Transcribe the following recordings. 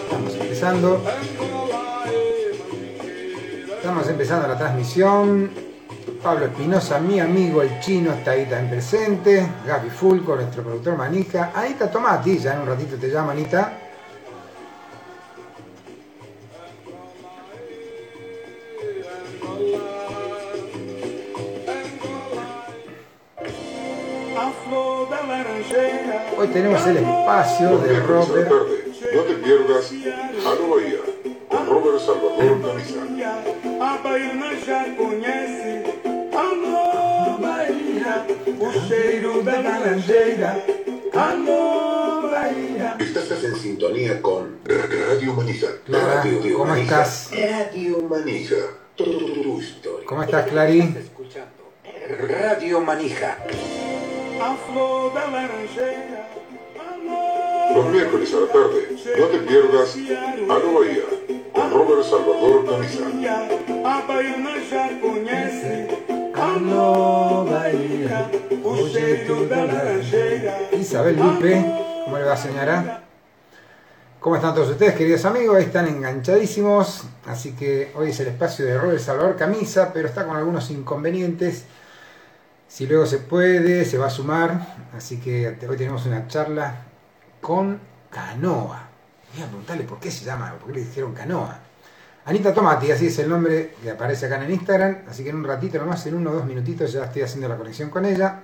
Estamos empezando. Estamos empezando la transmisión. Pablo Espinosa, mi amigo el chino, está ahí también presente. Gaby Fulco, nuestro productor manija. Anita Tomati, ya en un ratito te llama Anita. Hoy tenemos el espacio de Robert. no te pierdas Bahía con Robert Salvador Camisa. O cheiro da laranjeira. Alô, Bahia. Estás en sintonía con Radio Manija. Clara, Radio de ¿cómo Manija. estás? Radio Manija. Todo tu historia. ¿Cómo estás, Clary? Radio Manija. A flor da laranjeira. Alô, Los miércoles a la tarde, no te pierdas Alô Bahía con Robert Salvador Camisa. Isabel Lupe, ¿cómo le va, señora? ¿Cómo están todos ustedes, queridos amigos? Ahí están enganchadísimos. Así que hoy es el espacio de Robert Salvador Camisa, pero está con algunos inconvenientes. Si luego se puede, se va a sumar. Así que hoy tenemos una charla con Canoa. Voy a preguntarle por qué se llama, por qué le dijeron Canoa. Anita Tomati, así es el nombre que aparece acá en Instagram. Así que en un ratito nomás, en uno o dos minutitos, ya estoy haciendo la conexión con ella.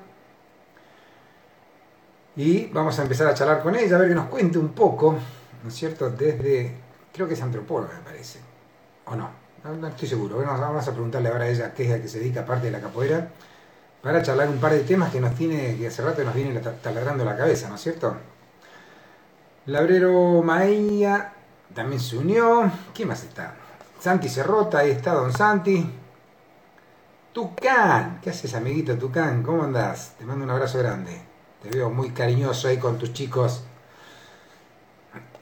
Y vamos a empezar a charlar con ella, a ver que nos cuente un poco, ¿no es cierto? Desde, creo que es antropóloga, me parece. ¿O no? No, no estoy seguro. Vamos a preguntarle ahora a ella qué es a qué se dedica, aparte de la capoeira, para charlar un par de temas que nos tiene, que hace rato nos viene ta- taladrando la cabeza, ¿no es cierto? Labrero Maía también se unió. ¿Quién más está? Santi Cerrota, ahí está Don Santi. Tucán, ¿qué haces, amiguito Tucán? ¿Cómo andás? Te mando un abrazo grande. Te veo muy cariñoso ahí con tus chicos.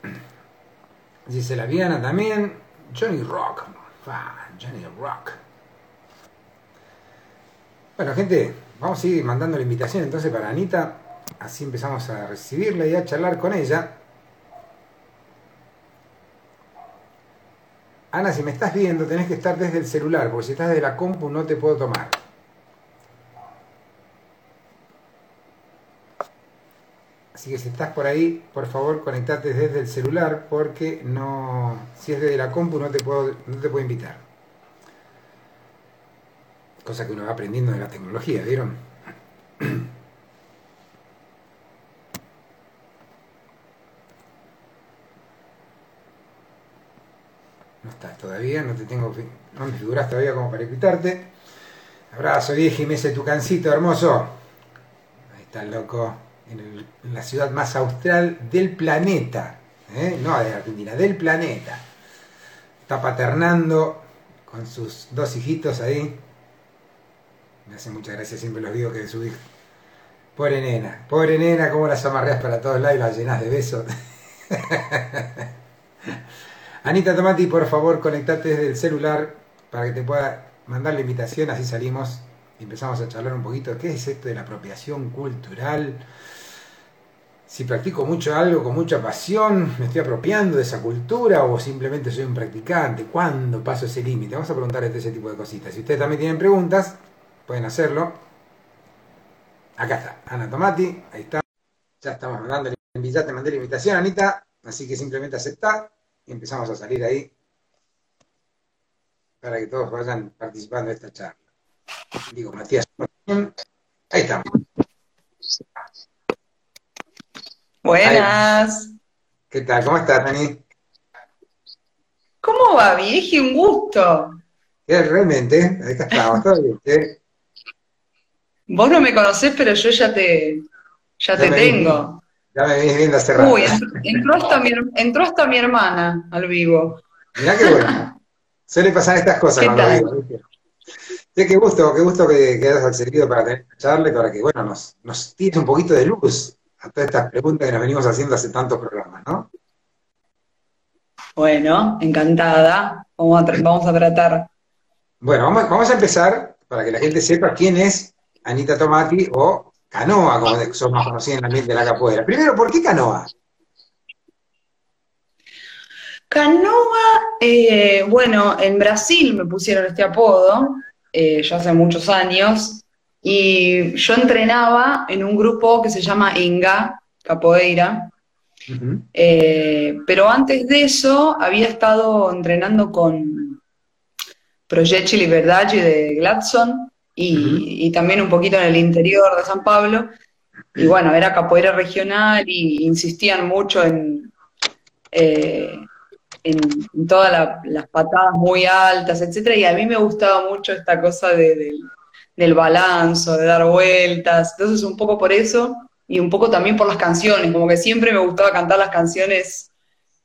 Gisela Viana también. Johnny Rock. Johnny Rock. Bueno, gente, vamos a ir mandando la invitación entonces para Anita. Así empezamos a recibirla y a charlar con ella. Ana, si me estás viendo, tenés que estar desde el celular, porque si estás desde la compu no te puedo tomar. Así que si estás por ahí, por favor, conectate desde el celular, porque no, si es desde la compu no te puedo, no te puedo invitar. Cosa que uno va aprendiendo de la tecnología, ¿vieron? No estás todavía, no te tengo, no me figuras todavía como para invitarte. Abrazo viejo y me ese tu cancito hermoso. Ahí está el loco, en, la ciudad más austral del planeta. ¿eh? No de Argentina, del planeta. Está paternando con sus dos hijitos ahí. Me hace mucha gracia, siempre los digo que de su hijo. Pobre nena, pobre nena, cómo las amarreas para todos lados y las llenas de besos. Anita Tomati, por favor, conectate desde el celular para que te pueda mandar la invitación, así salimos y empezamos a charlar un poquito. ¿Qué es esto de la apropiación cultural? Si practico mucho algo con mucha pasión, ¿me estoy apropiando de esa cultura o simplemente soy un practicante? ¿Cuándo paso ese límite? Vamos a preguntarle ese tipo de cositas. Si ustedes también tienen preguntas, pueden hacerlo. Acá está, Ana Tomati, ahí está. Ya estamos mandando invitación, te mandé la invitación, Anita, así que simplemente aceptá y empezamos a salir ahí para que todos vayan participando de esta charla. Digo, Matías, ahí estamos. Buenas. ¿Qué tal? ¿Cómo estás, Dani? ¿Cómo va, vieji? Un gusto. Realmente, acá estamos, todo bien. ¿eh? Vos no me conocés, pero yo ya te, ya Ya te tengo. Ya me venís viendo hace rato. Uy, entró, hasta mi, entró hasta mi hermana al vivo. Mirá qué bueno. Suele pasar estas cosas ¿Qué cuando tal? vivo. Sí, qué gusto, qué gusto que, que hayas accedido para tener esta charla y para que, bueno, nos, nos tires un poquito de luz a todas estas preguntas que nos venimos haciendo hace tantos programas, ¿no? Bueno, encantada. Vamos a, tra- vamos a tratar. Bueno, vamos, vamos a empezar para que la gente sepa quién es Anita Tomati o Canoa, como son más conocidos en el ambiente de la capoeira. Primero, ¿por qué Canoa? Canoa, eh, bueno, en Brasil me pusieron este apodo, eh, ya hace muchos años, y yo entrenaba en un grupo que se llama Inga, Capoeira, eh, pero antes de eso había estado entrenando con Proyecto Liberdade de Gladson y, y también un poquito en el interior de San Pablo. Y bueno, era capoeira regional y insistían mucho en, eh, en, en todas la- las patadas muy altas, etcétera. Y a mí me gustaba mucho esta cosa de- del- del balanzo, de dar vueltas. Entonces, un poco por eso y un poco también por las canciones. Como que siempre me gustaba cantar las canciones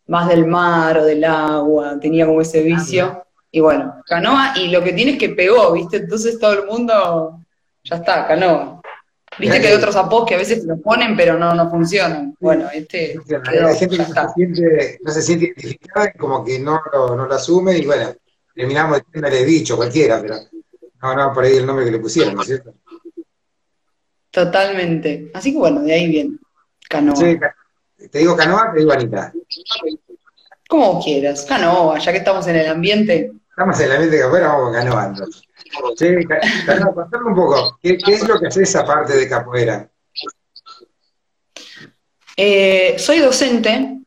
más del mar o del agua. Tenía como ese vicio. Y bueno, canoa, y lo que tiene es que pegó, ¿viste? Entonces todo el mundo, ya está, canoa. Viste que hay otros apodos que a veces lo ponen, pero no, no funcionan. Bueno, este quedó, Hay gente que no se siente, no se siente identificada y como que no lo, no lo asume y bueno, terminamos diciéndole bicho, cualquiera, pero no, no, por ahí el nombre que le pusieron, ¿no es cierto? Totalmente. Así que bueno, de ahí viene. Canoa. Sí, te digo Canoa, te digo Anita. Como quieras. Canoa, ya que estamos en el ambiente. Estamos en la mente que afuera, vamos con Canoa entonces. Sí, contame un poco, ¿qué, qué es lo que haces aparte de capoeira? Eh, soy docente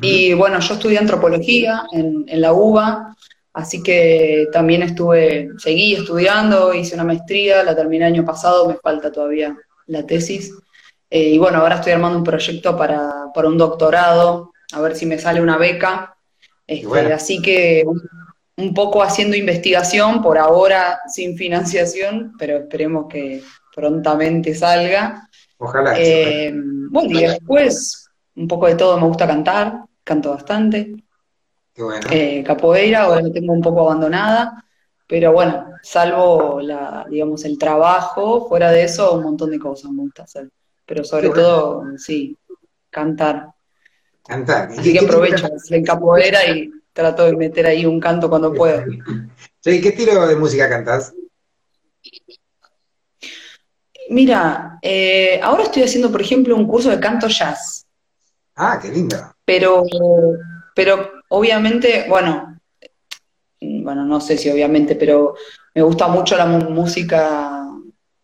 y bueno, yo estudié antropología en, en la UBA, así que también estuve, seguí estudiando, hice una maestría, la terminé el año pasado, me falta todavía la tesis. Eh, y bueno, ahora estoy armando un proyecto para, para un doctorado, a ver si me sale una beca. Este, bueno. Así que un, poco haciendo investigación, por ahora sin financiación, pero esperemos que prontamente salga. Ojalá. Eh, bueno, y después un poco de todo, me gusta cantar, canto bastante. Qué bueno. Eh, capoeira, ahora la tengo un poco abandonada, pero bueno, salvo la, digamos, el trabajo, fuera de eso, un montón de cosas me gusta hacer. Pero sobre bueno. todo, sí, cantar. Cantar. Así que aprovecho en capoeira y trato de meter ahí un canto cuando puedo. Sí, ¿qué estilo de música cantás? Mira, eh, ahora estoy haciendo, por ejemplo, un curso de canto jazz. Ah, qué lindo. Pero, pero obviamente, bueno, bueno, no sé si obviamente, pero me gusta mucho la música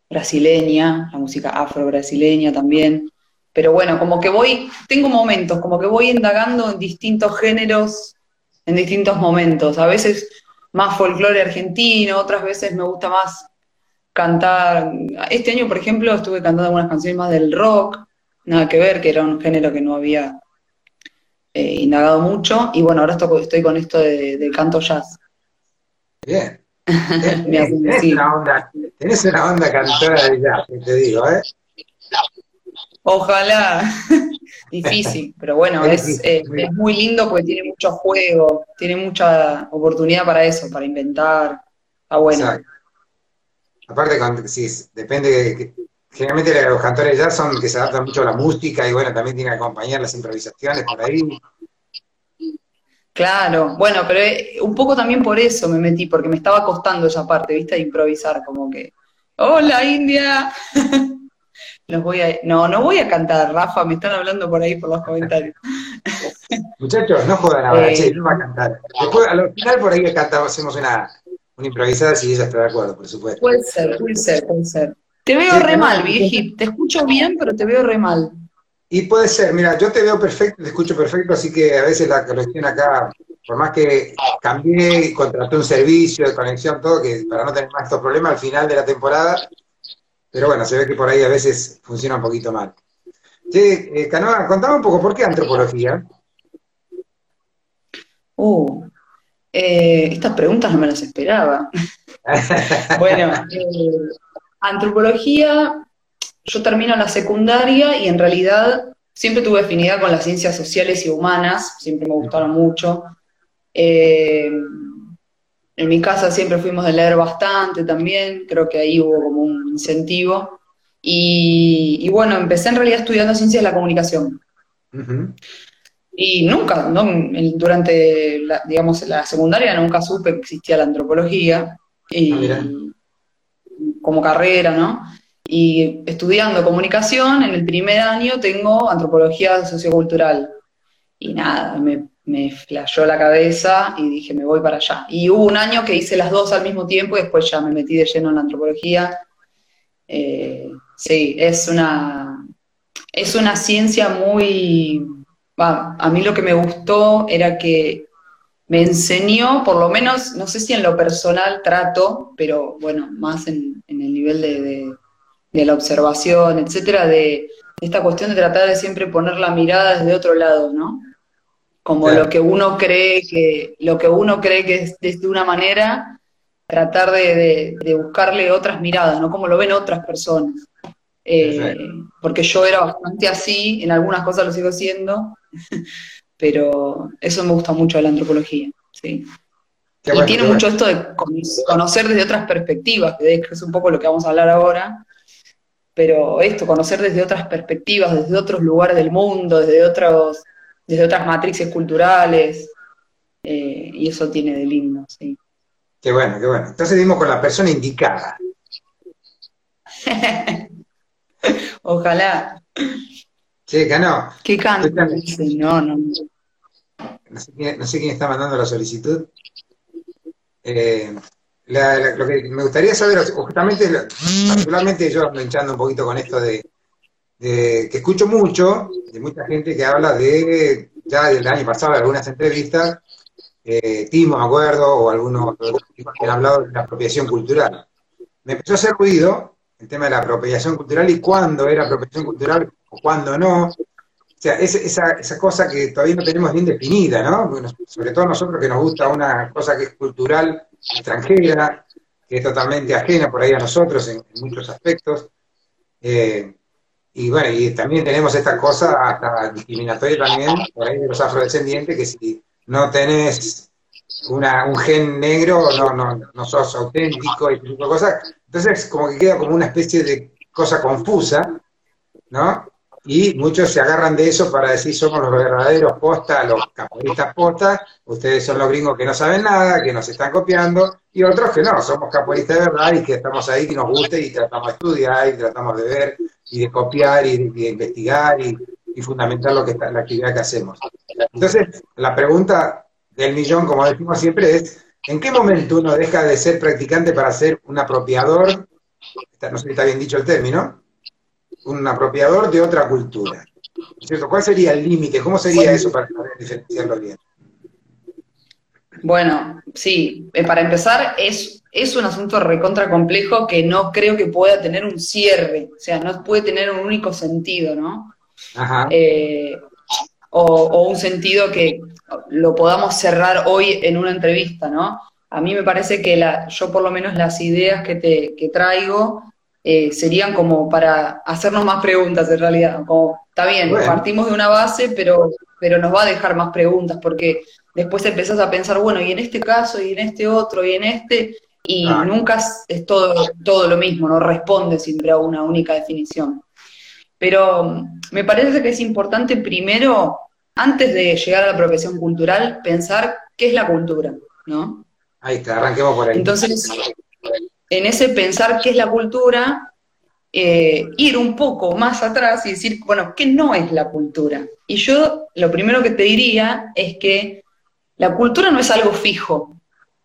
brasileña, la música afro-brasileña también. Pero bueno, como que voy, tengo momentos, como que voy indagando en distintos géneros, en distintos momentos. A veces más folclore argentino, otras veces me gusta más cantar. Este año, por ejemplo, estuve cantando algunas canciones más del rock, nada que ver, que era un género que no había eh, indagado mucho. Y bueno, ahora estoy, con esto de, del canto jazz. Bien. Tenés una onda, tenés una onda cantora de jazz, te digo, ¿eh? Ojalá. Difícil, pero bueno, Es es, difícil, eh, muy es muy lindo porque tiene mucho juego, tiene mucha oportunidad para eso, para inventar. Está bueno. Exacto. Aparte, con, sí, depende, de que- generalmente los cantores jazz son que se adaptan mucho a la música y bueno, también tienen que acompañar las improvisaciones por ahí. Claro, bueno, pero eh, un poco también por eso me metí, porque me estaba costando esa parte, ¿viste? De improvisar, como que, hola India. Los voy a, no, no voy a cantar, Rafa, me están hablando por ahí por los comentarios. Muchachos, no jodan ahora, Eh, che, no va a cantar. Después, al final por ahí cantamos, hacemos una, una improvisada si ella está de acuerdo, por supuesto. Puede ser, puede ser, puede ser. Te veo Sí, re mal. Te escucho bien, pero te veo re mal. Y puede ser, mira, yo te veo perfecto, te escucho perfecto, así que a veces la conexión acá, por más que cambié y contraté un servicio de conexión, todo, que para no tener más estos problemas al final de la temporada, pero bueno, se ve que por ahí a veces funciona un poquito mal. Che, eh, Canoa, contame un poco, ¿por qué antropología? Uh, eh, estas preguntas no me las esperaba. Bueno, eh, antropología, yo termino la secundaria y en realidad siempre tuve afinidad con las ciencias sociales y humanas, siempre me gustaron mucho. Eh, en mi casa siempre fuimos de leer bastante también, creo que ahí hubo como un incentivo. Y, bueno, empecé en realidad estudiando ciencias de la comunicación. Y nunca, ¿no? durante, la, digamos, la secundaria nunca supe que existía la antropología y, ah, como carrera, ¿no? Y estudiando comunicación, en el primer año tengo antropología sociocultural. Y nada, me, me flashó la cabeza y dije, me voy para allá. Y hubo un año que hice las dos al mismo tiempo y después ya me metí de lleno en la antropología. Eh, sí, es una, es una ciencia muy a mí lo que me gustó era que me enseñó, por lo menos, no sé si en lo personal trato, pero bueno, más en, el nivel de, la observación, etcétera, de, esta cuestión de tratar de siempre poner la mirada desde otro lado, ¿no? Como lo que uno cree que, lo que uno cree que es de una manera, tratar de, buscarle otras miradas, ¿no? Como lo ven otras personas. Eh, porque yo era bastante así, en algunas cosas lo sigo siendo, pero eso me gusta mucho de la antropología, sí. y tiene mucho esto de conocer desde otras perspectivas, que es un poco lo que vamos a hablar ahora, pero esto, conocer desde otras perspectivas, desde otros lugares del mundo, desde, otros, desde otras matrices culturales, eh, y eso tiene de lindo, sí. Qué bueno, qué bueno. Entonces dimos con la persona indicada. Ojalá. Che, no. ¿Qué canto? No, no. No sé, quién, está mandando la solicitud. Eh, lo que me gustaría saber, justamente, particularmente yo ando hinchando un poquito con esto de, que escucho mucho, de mucha gente que habla de, ya del año pasado, de algunas entrevistas, eh, Timo, me acuerdo, o algunos que han hablado de la apropiación cultural. Me empezó a hacer ruido el tema de la apropiación cultural y cuándo era apropiación cultural o cuándo no. O sea, es, esa, esa cosa que todavía no tenemos bien definida, ¿no? sobre todo nosotros que nos gusta una cosa que es cultural extranjera, que es totalmente ajena por ahí a nosotros en, muchos aspectos. Eh, y bueno, y también tenemos esta cosa hasta discriminatoria también, por ahí de los afrodescendientes, que si no tenés una, un gen negro, no, no, no sos auténtico y tipo de cosas. Entonces, como que queda como una especie de cosa confusa, ¿no? Y muchos se agarran de eso para decir somos los verdaderos postas, los capoeiristas postas, ustedes son los gringos que no saben nada, que nos están copiando, y otros que no, somos capoeiristas de verdad y que estamos ahí, que nos gusta y tratamos de estudiar y tratamos de ver y de copiar y de, investigar y, fundamentar lo que está, la actividad que hacemos. Entonces, la pregunta del millón, como decimos siempre, es ¿en qué momento uno deja de ser practicante para ser un apropiador? No sé si está bien dicho el término un apropiador de otra cultura. ¿Cierto? ¿Cuál sería el límite? ¿Cómo sería eso para saber diferenciarlo bien? Bueno, sí, eh, para empezar, es, es un asunto recontra complejo que no creo que pueda tener un cierre, o sea, no puede tener un único sentido, ¿no? Ajá. Eh, o, un sentido que lo podamos cerrar hoy en una entrevista, ¿no? A mí me parece que la, yo por lo menos las ideas que, te, que traigo eh, serían como para hacernos más preguntas en realidad. Como, está bien, partimos de una base, pero, pero nos va a dejar más preguntas, porque después empezás a pensar, bueno, y en este caso, y en este otro, y en este, y nunca es todo, todo lo mismo, no responde siempre a una única definición. Pero mm, me parece que es importante primero, antes de llegar a la apropiación cultural, pensar qué es la cultura, ¿no? Ahí está, arranquemos por ahí. Entonces, en ese pensar qué es la cultura, eh, ir un poco más atrás y decir, bueno, ¿qué no es la cultura? Y yo lo primero que te diría es que la cultura no es algo fijo,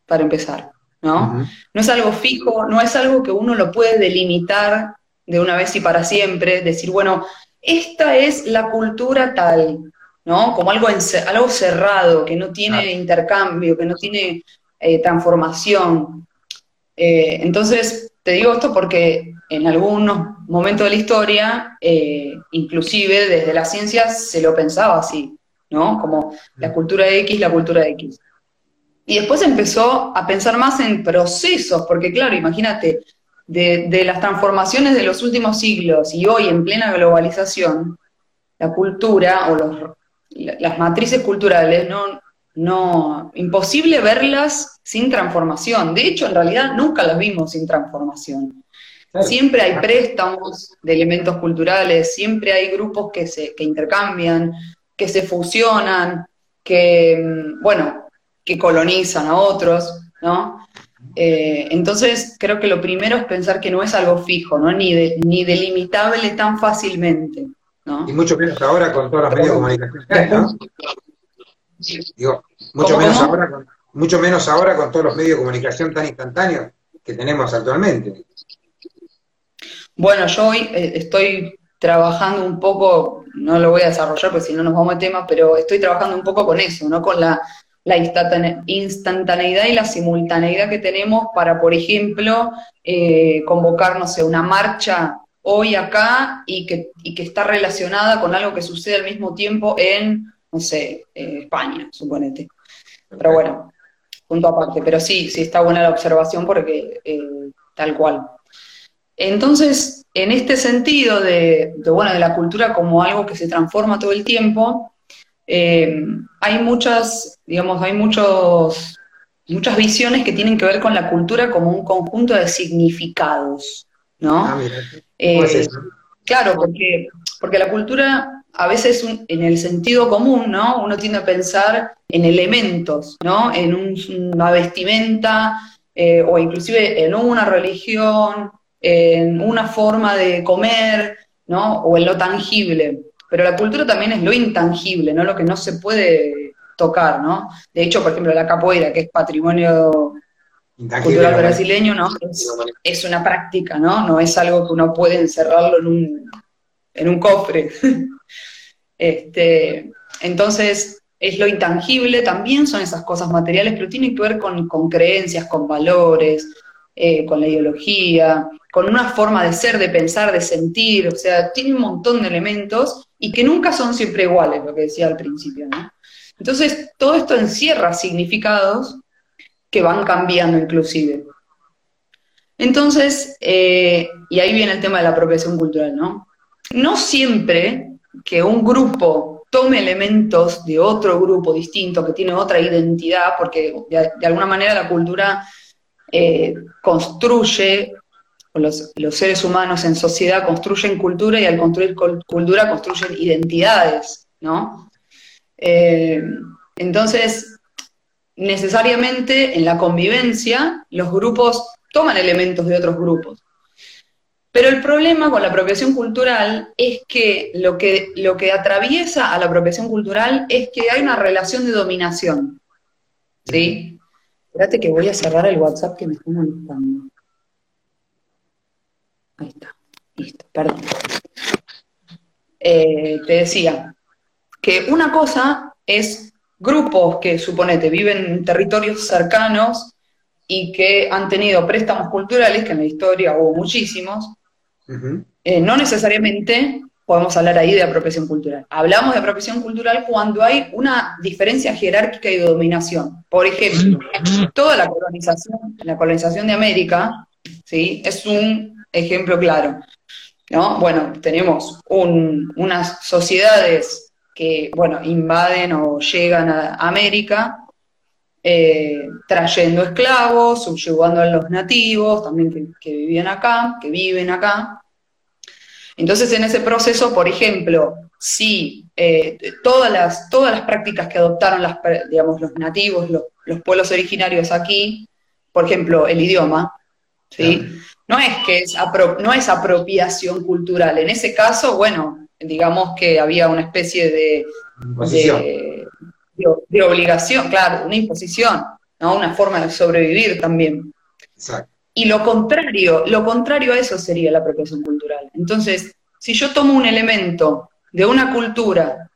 para empezar, ¿no? No es algo fijo, no es algo que uno lo puede delimitar de una vez y para siempre, decir, bueno, esta es la cultura tal, ¿no? Como algo, algo cerrado, que no tiene intercambio, que no tiene eh, transformación. Eh, entonces, te digo esto porque en algunos momentos de la historia, eh, inclusive desde la ciencia se lo pensaba así, ¿no? Como la cultura X, la cultura X. Y después empezó a pensar más en procesos, porque claro, imagínate, de, las transformaciones de los últimos siglos y hoy en plena globalización, la cultura o las matrices culturales no, no, imposible verlas sin transformación. De hecho, en realidad nunca las vimos sin transformación. Siempre hay préstamos de elementos culturales, siempre hay grupos que se que intercambian, que se fusionan, que, mm, bueno, que colonizan a otros, ¿no? Eh, entonces, creo que lo primero es pensar que no es algo fijo, ¿no? Ni, ni delimitable tan fácilmente, ¿no? Y mucho menos ahora con todos los medios de comunicación, ¿no? Digo, mucho menos, Ahora con, mucho menos ahora con todos los medios de comunicación tan instantáneos que tenemos actualmente. Bueno, yo hoy eh, estoy trabajando un poco, no lo voy a desarrollar porque si no nos vamos a tema, pero estoy trabajando un poco con eso, ¿no? Con la, instantaneidad y la simultaneidad que tenemos para, por ejemplo, eh, convocar, no sé, una marcha hoy acá y que, y que está relacionada con algo que sucede al mismo tiempo en no sé, eh, España, suponete. Pero bueno, punto aparte. Pero sí, sí está buena la observación porque eh, tal cual. Entonces, en este sentido de, bueno, de la cultura como algo que se transforma todo el tiempo, eh, hay muchas, digamos, hay muchos, muchas visiones que tienen que ver con la cultura como un conjunto de significados, ¿no? Ah, claro, porque, porque la cultura a veces en el sentido común, ¿no? Uno tiende a pensar en elementos, ¿no? En una vestimenta eh, o inclusive en una religión, en una forma de comer, ¿no? O en lo tangible. Pero la cultura también es lo intangible, ¿no? Lo que no se puede tocar, ¿no? De hecho, por ejemplo, la capoeira, que es patrimonio cultural brasileño, ¿no? Es, es, una práctica, ¿no? No es algo que uno puede encerrarlo en un, en un cofre. Este, entonces, es lo intangible, también son esas cosas materiales, pero tienen que ver con, creencias, con valores, eh, con la ideología, con una forma de ser, de pensar, de sentir, o sea, tiene un montón de elementos y que nunca son siempre iguales, lo que decía al principio. Entonces, todo esto encierra significados que van cambiando inclusive. Entonces, eh, y ahí viene el tema de la apropiación cultural, ¿no? No siempre que un grupo tome elementos de otro grupo distinto, que tiene otra identidad, porque de, alguna manera la cultura eh, construye, los, seres humanos en sociedad construyen cultura y al construir cultura construyen identidades, ¿no? Eh, entonces, necesariamente en la convivencia los grupos toman elementos de otros grupos. Pero el problema con la apropiación cultural es que lo, que lo que atraviesa a la apropiación cultural es que hay una relación de dominación. ¿Sí? Espérate que voy a cerrar el WhatsApp que me está molestando. Ahí está. Listo, perdón. Eh, te decía que una cosa es grupos que, suponete, viven en territorios cercanos y que han tenido préstamos culturales, que en la historia hubo muchísimos, eh, no necesariamente podemos hablar ahí de apropiación cultural. Hablamos de apropiación cultural cuando hay una diferencia jerárquica y de dominación. Por ejemplo, toda la colonización, la colonización de América, ¿sí? es un ejemplo claro. ¿no? Bueno, tenemos unas sociedades que, bueno, invaden o llegan a América, eh, trayendo esclavos, subyugando a los nativos, también que, vivían acá, que viven acá, entonces, en ese proceso, por ejemplo, si eh, todas, las, todas las prácticas que adoptaron las, digamos, los nativos, los, pueblos originarios aquí, por ejemplo, el idioma, ¿sí? No es que es, no es apropiación cultural. En ese caso, bueno, digamos que había una especie de, de, obligación, claro, una imposición, ¿no? Una forma de sobrevivir también. Exacto. Y lo contrario, lo contrario a eso sería la apropiación cultural. Entonces, si yo tomo un elemento de una cultura,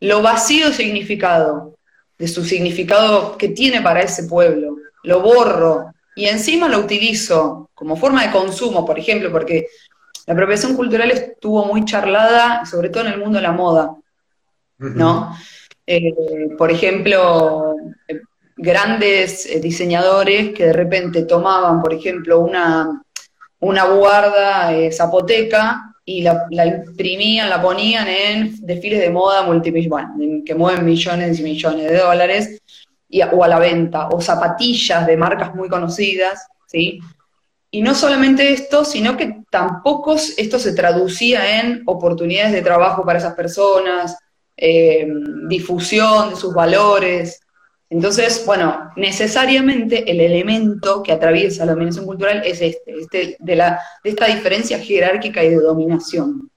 lo vacío significado, de su significado que tiene para ese pueblo, lo borro y encima lo utilizo como forma de consumo, por ejemplo, porque la apropiación cultural estuvo muy charlada, sobre todo en el mundo de la moda, ¿no? Eh, por ejemplo, grandes eh, diseñadores que de repente tomaban, por ejemplo, una, una guarda eh, zapoteca y la, imprimían, la ponían en desfiles de moda multimillonarios, que mueven millones y millones de dólares, y, o a la venta, o zapatillas de marcas muy conocidas, ¿sí? Y no solamente esto, sino que tampoco esto se traducía en oportunidades de trabajo para esas personas, eh, difusión de sus valores. Entonces, bueno, necesariamente el elemento que atraviesa la dominación cultural es este, este de, la, de esta diferencia jerárquica y de dominación.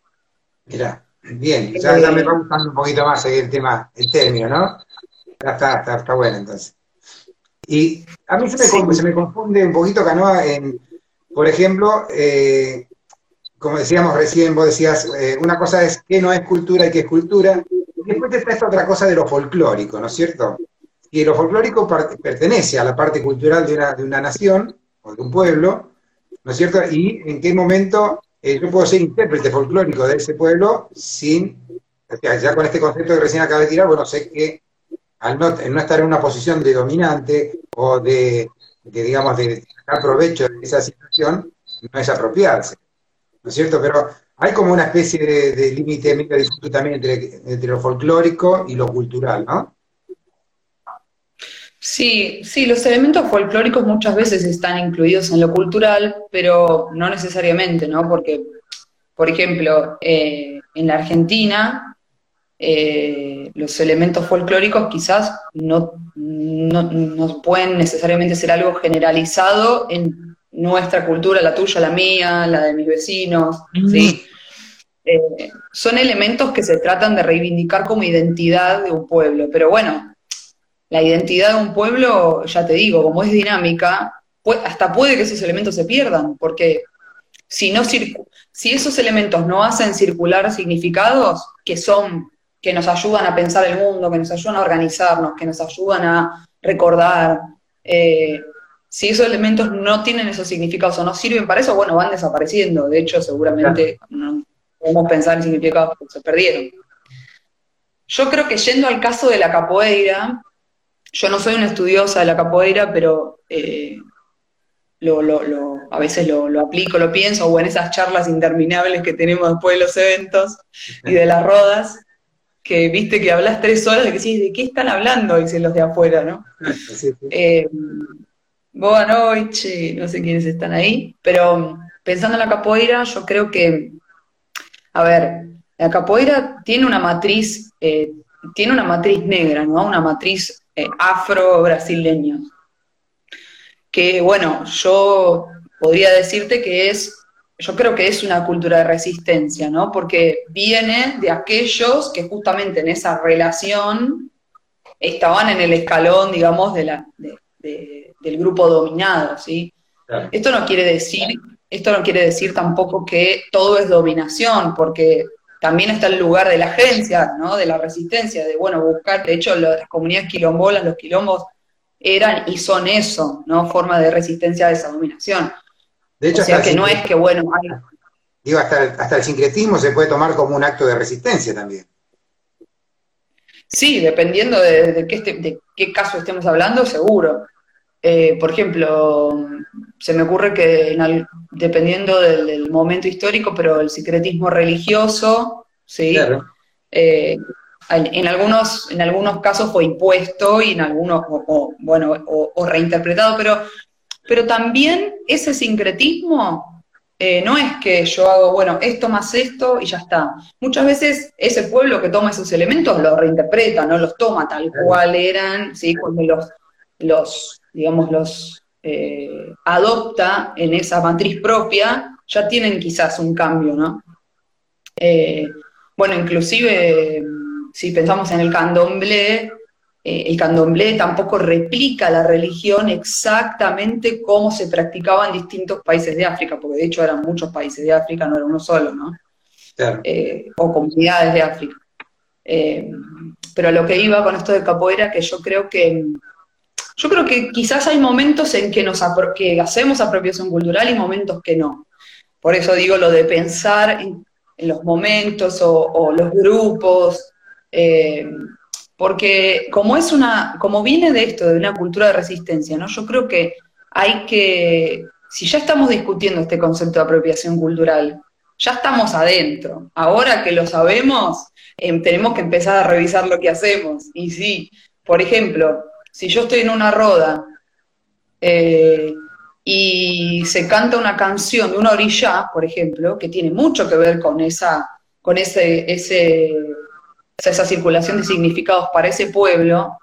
Mira, bien, ya, me va gustando un poquito más el tema, el término, ¿no? Está, está, está bueno entonces. Y a mí se me, se me confunde un poquito, Canoa, en, por ejemplo, eh, como decíamos recién, vos decías, eh, una cosa es qué no es cultura y qué es cultura, y después está esta otra cosa de lo folclórico, ¿no es cierto? Y lo folclórico pertenece a la parte cultural de una, de una nación o de un pueblo, ¿no es cierto? Y en qué momento eh, yo puedo ser intérprete folclórico de ese pueblo sin, ya con este concepto que recién acabé de tirar, bueno, sé que al no, estar en una posición de dominante o de, digamos, de sacar provecho de esa situación, no es apropiarse, ¿no es cierto? Pero hay como una especie de, límite medio difuso también entre, entre lo folclórico y lo cultural, ¿no? Sí, sí, los elementos folclóricos muchas veces están incluidos en lo cultural, pero no necesariamente, ¿no? Porque, por ejemplo, eh, en la Argentina, eh, los elementos folclóricos quizás no, no, pueden necesariamente ser algo generalizado en nuestra cultura, la tuya, la mía, la de mis vecinos, ¿sí? Eh, son elementos que se tratan de reivindicar como identidad de un pueblo, pero bueno, la identidad de un pueblo, ya te digo, como es dinámica, hasta puede que esos elementos se pierdan, porque si, no si esos elementos no hacen circular significados que son, que nos ayudan a pensar el mundo, que nos ayudan a organizarnos, que nos ayudan a recordar, eh, si esos elementos no tienen esos significados o no sirven para eso, bueno, van desapareciendo. De hecho, seguramente no podemos pensar en significados porque se perdieron. Yo creo que yendo al caso de la capoeira, yo no soy una estudiosa de la capoeira, pero eh, a veces lo, aplico, lo pienso, o en esas charlas interminables que tenemos después de los eventos y de las rodas, que viste que hablas tres horas de que sí, ¿de qué están hablando? Dicen los de afuera, ¿no? Eh, boa noche, no sé quiénes están ahí, pero pensando en la capoeira, yo creo que, a ver, la capoeira tiene una matriz, eh, tiene una matriz negra, ¿no? Una matriz eh, afro-brasileños. Que bueno, yo podría decirte que es, yo creo que es una cultura de resistencia, ¿no? Porque viene de aquellos que justamente en esa relación estaban en el escalón, digamos, de la, del grupo dominado, ¿sí? Esto no quiere decir, esto no quiere decir tampoco que todo es dominación, porque también está el lugar de la agencia, ¿no? De la resistencia, de, bueno, buscar, de hecho, las comunidades quilombolas, los quilombos eran y son eso, ¿no? Forma de resistencia a esa dominación. De hecho, o sea que no es que, bueno, Digo, hasta el, hasta el sincretismo se puede tomar como un acto de resistencia también. Sí, dependiendo de, qué, de qué caso estemos hablando, seguro. Eh, por ejemplo, se me ocurre que dependiendo del, momento histórico, pero el secretismo religioso, ¿sí? Eh, en, algunos, en algunos casos fue impuesto y en algunos, o, bueno, o, reinterpretado, pero, pero también ese sincretismo eh, no es que yo hago, bueno, esto más esto y ya está. Muchas veces ese pueblo que toma esos elementos los reinterpreta, no los toma tal cual eran, ¿sí? Cuando los, los digamos, los eh, adopta en esa matriz propia, ya tienen quizás un cambio, ¿no? Eh, bueno, inclusive si pensamos en el candomblé, eh, el candomblé tampoco replica la religión exactamente como se practicaba en distintos países de África, porque de hecho eran muchos países de África, no era uno solo, ¿no? o comunidades de África. pero lo que iba con esto de capoeira, que yo creo que yo creo que quizás hay momentos en que, nos que hacemos apropiación cultural y momentos que no. Por eso digo lo de pensar en, los momentos o, los grupos, eh, porque como es una, como viene de esto, de una cultura de resistencia, ¿no? Yo creo que hay que, si ya estamos discutiendo este concepto de apropiación cultural, ya estamos adentro. Ahora que lo sabemos, em, tenemos que empezar a revisar lo que hacemos. Y sí, por ejemplo, si yo estoy en una roda eh, y se canta una canción de una orilla, por ejemplo, que tiene mucho que ver con esa, con ese, ese, esa circulación de significados para ese pueblo,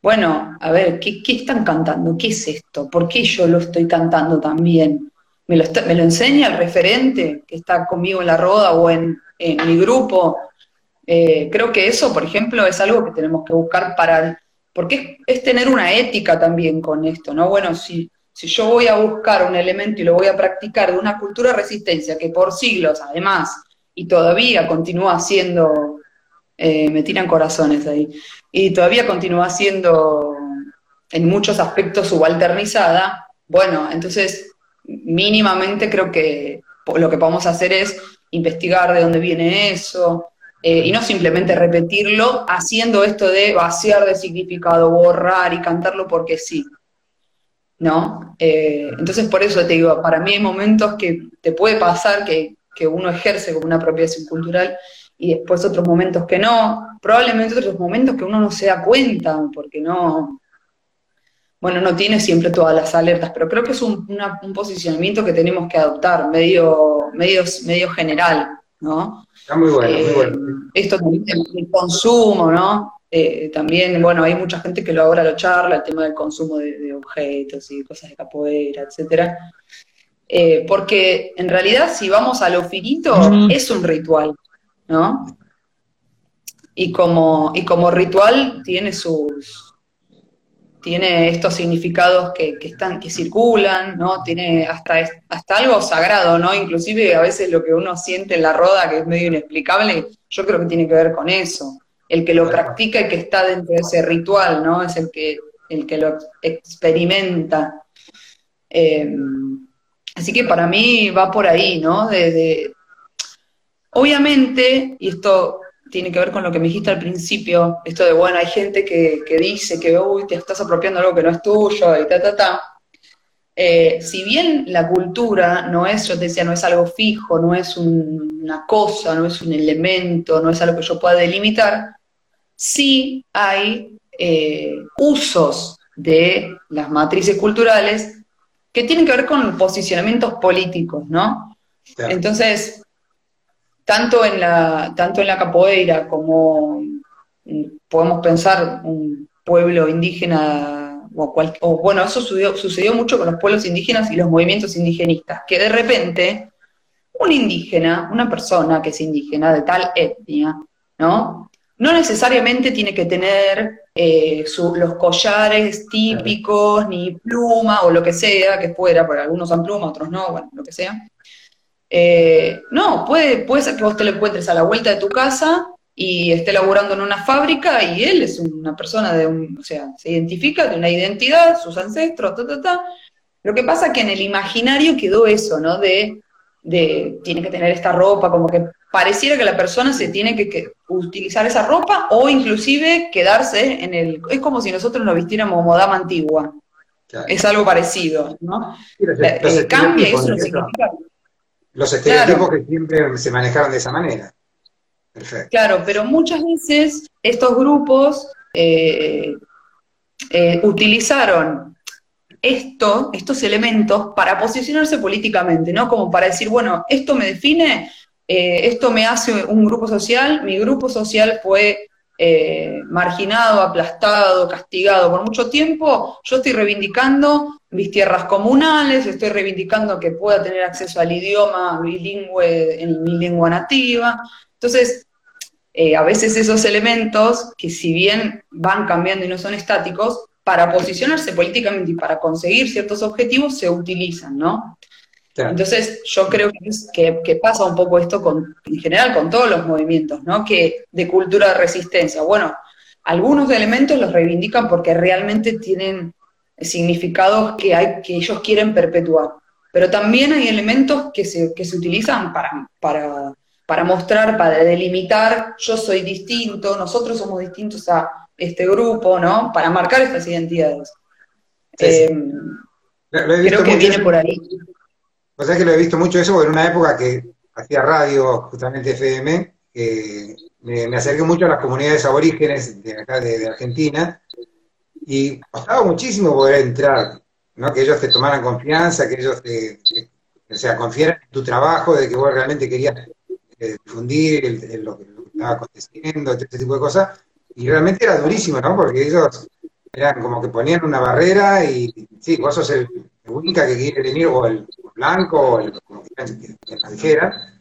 bueno, a ver, ¿qué, están cantando? ¿Qué es esto? ¿Por qué yo lo estoy cantando también? ¿Me lo, enseña el referente que está conmigo en la roda o en, mi grupo? Eh, creo que eso, por ejemplo, es algo que tenemos que buscar para, porque es, tener una ética también con esto, ¿no? Bueno, si, si yo voy a buscar un elemento y lo voy a practicar de una cultura de resistencia que por siglos, además, y todavía continúa siendo, eh, me tiran corazones ahí, y todavía continúa siendo en muchos aspectos subalternizada, bueno, entonces mínimamente creo que lo que podemos hacer es investigar de dónde viene eso, eh, y no simplemente repetirlo haciendo esto de vaciar de significado, borrar y cantarlo porque sí. ¿No? Eh, entonces, por eso te digo, para mí hay momentos que te puede pasar que, que uno ejerce como una apropiación cultural y después otros momentos que no, probablemente otros momentos que uno no se da cuenta, porque no, bueno, no tiene siempre todas las alertas, pero creo que es un, un posicionamiento que tenemos que adoptar, medio, medio, medio general, ¿no? Está muy bueno, muy eh, bueno. Esto también el consumo, ¿no? Eh, también, bueno, hay mucha gente que lo ahora lo charla, el tema del consumo de, objetos y cosas de capoeira, etcétera. Eh, porque en realidad, si vamos a lo finito, es un ritual. ¿No? Y como, y como ritual tiene sus, tiene estos significados que, están, que circulan, ¿no? Tiene hasta, hasta algo sagrado, ¿no? Inclusive a veces lo que uno siente en la roda, que es medio inexplicable, yo creo que tiene que ver con eso. El que lo practica y que está dentro de ese ritual, ¿no? Es el que, el que lo experimenta. Eh, así que para mí va por ahí, ¿no? de, Obviamente, y esto tiene que ver con lo que me dijiste al principio, esto de, bueno, hay gente que, dice que, uy, te estás apropiando algo que no es tuyo y ta, ta, ta. Eh, si bien la cultura no es, yo te decía, no es algo fijo, no es una cosa, no es un elemento, no es algo que yo pueda delimitar, sí hay eh, usos de las matrices culturales que tienen que ver con posicionamientos políticos, ¿no? Entonces, tanto en la, tanto en la capoeira como podemos pensar un pueblo indígena o, o bueno, eso sucedió, sucedió, mucho con los pueblos indígenas y los movimientos indigenistas, que de repente un indígena, una persona que es indígena de tal etnia, ¿no? No necesariamente tiene que tener eh, los collares típicos, ni pluma o lo que sea que fuera, porque algunos son pluma, otros no, bueno, lo que sea. Eh, no, puede, puede ser que vos te lo encuentres a la vuelta de tu casa y esté laburando en una fábrica y él es una persona de un, o sea, se identifica de una identidad, sus ancestros, ta, ta, ta. Lo que pasa es que en el imaginario quedó eso, ¿no? De, de tiene que tener esta ropa, como que pareciera que la persona se tiene que, utilizar esa ropa o inclusive quedarse en el... Es como si nosotros nos vistiéramos modama antigua. Es algo parecido, ¿no? Eh, cambia eso no significa... Los estereotipos que siempre se manejaron de esa manera. Perfecto. Claro, pero muchas veces estos grupos eh, eh, utilizaron esto, estos elementos para posicionarse políticamente, ¿no? Como para decir, bueno, esto me define, eh, esto me hace un grupo social, mi grupo social fue marginado, aplastado, castigado por mucho tiempo, yo estoy reivindicando mis tierras comunales, estoy reivindicando que pueda tener acceso al idioma bilingüe en mi lengua nativa. Entonces, eh, a veces esos elementos, que si bien van cambiando y no son estáticos, para posicionarse políticamente y para conseguir ciertos objetivos se utilizan, ¿no? Entonces, yo creo que, que, pasa un poco esto con, en general con todos los movimientos, ¿no? Que de cultura de resistencia. Bueno, algunos elementos los reivindican porque realmente tienen significados que, hay, que ellos quieren perpetuar. Pero también hay elementos que se, que se utilizan para, para, para mostrar, para delimitar, yo soy distinto, nosotros somos distintos a este grupo, ¿no? Para marcar estas identidades. Eh, creo que viene por ahí. O sea que lo he visto mucho eso, en una época que hacía radio, justamente FM, me, acerqué mucho a las comunidades aborígenes de acá de, Argentina y costaba muchísimo poder entrar, ¿no? que ellos te tomaran confianza, que ellos te, o sea, confieran en tu trabajo, de que vos realmente querías eh, difundir lo, que estaba aconteciendo, este, tipo de cosas, y realmente era durísimo, ¿no? Porque ellos eran como que ponían una barrera y sí, vos sos el, única que quiere venir, o el blanco, o el, como que, que la dijera,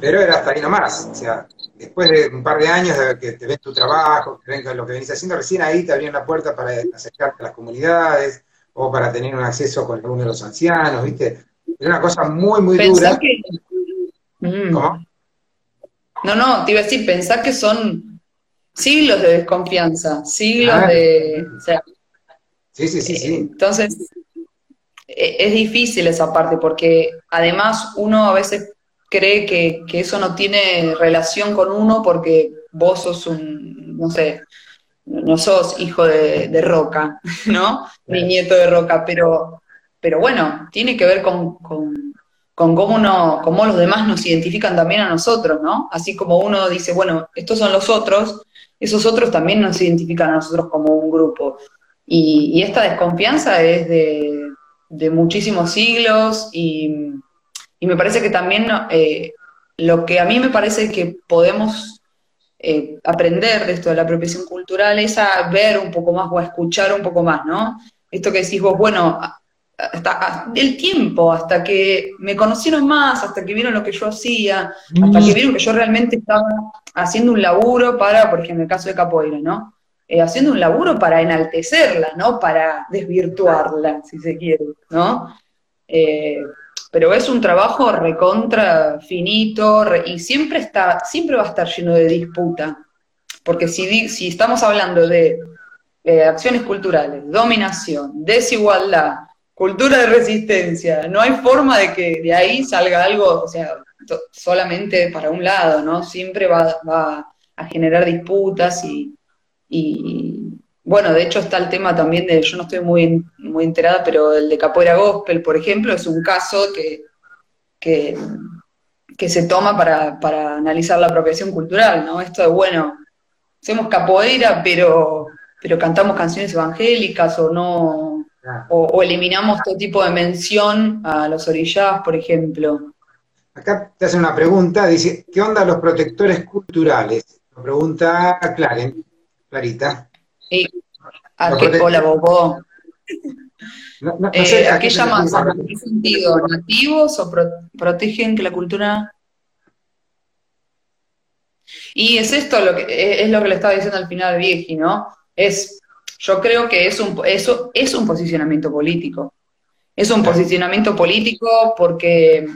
pero era hasta ahí nomás. O sea, después de un par de años de que te ven tu trabajo, que ven lo que venís haciendo, recién ahí te abrían la puerta para acercarte a las comunidades o para tener un acceso con alguno de los ancianos, ¿viste? Era una cosa muy, muy dura. Mm. ¿Cómo? No, no, te iba a decir, pensar que son siglos de desconfianza, siglos ah. de... O sea, sí, sí, sí, sí. Entonces, e, es difícil esa parte porque además uno a veces cree que, eso no tiene relación con uno porque vos sos un, no sé, no sos hijo de, Roca, ¿no? Ni nieto de Roca, pero, pero bueno, tiene que ver con, cómo, uno, cómo los demás nos identifican también a nosotros, ¿no? Así como uno dice, bueno, estos son los otros, esos otros también nos identifican a nosotros como un grupo. Y, esta desconfianza es de, de muchísimos siglos y y me parece que también eh, lo que a mí me parece que podemos eh, aprender de esto de la apropiación cultural es a ver un poco más o a escuchar un poco más, ¿no? Esto que decís vos, bueno, hasta el tiempo, hasta que me conocieron más, hasta que vieron lo que yo hacía, hasta que vieron que yo realmente estaba haciendo un laburo para, por ejemplo, en el caso de Capoeira, ¿no? Eh, haciendo un laburo para enaltecerla, ¿no? Para desvirtuarla, si se quiere, ¿no? Pero es un trabajo recontra finito y siempre está, siempre va a estar lleno de disputa. Porque si, si estamos hablando de acciones culturales, dominación, desigualdad, cultura de resistencia, no hay forma de que de ahí salga algo, o sea, solamente para un lado, ¿no? Siempre va, a generar disputas y, bueno, de hecho está el tema también de, yo no estoy muy, muy enterada, pero el de Capoeira Gospel, por ejemplo, es un caso que, que, se toma para, analizar la apropiación cultural, ¿no? Esto de, bueno, hacemos capoeira, pero, pero cantamos canciones evangélicas o no, o, eliminamos todo tipo de mención a los orillados, por ejemplo. Acá te hacen una pregunta, dice, ¿qué onda los protectores culturales? Lo pregunta Claren, Clarita. ¿A qué cola? Eh, ¿A qué llamas? ¿En qué sentido? ¿Nativos o protegen que la cultura.? Y es esto lo que es lo que le estaba diciendo al final Vieji, ¿no? Es, yo creo que es un, eso es un posicionamiento político. Es un posicionamiento político porque,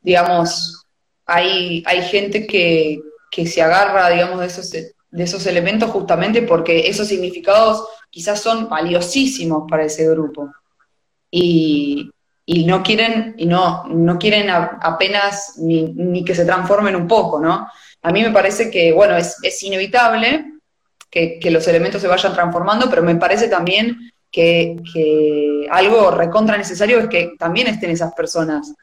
digamos, hay, hay gente que, que se agarra, digamos, de esos de esos elementos justamente porque esos significados quizás son valiosísimos para ese grupo. Y, no quieren, y no, no quieren apenas ni, que se transformen un poco, ¿no? A mí me parece que, bueno, es, inevitable que, los elementos se vayan transformando, pero me parece también que, algo recontra necesario es que también estén esas personas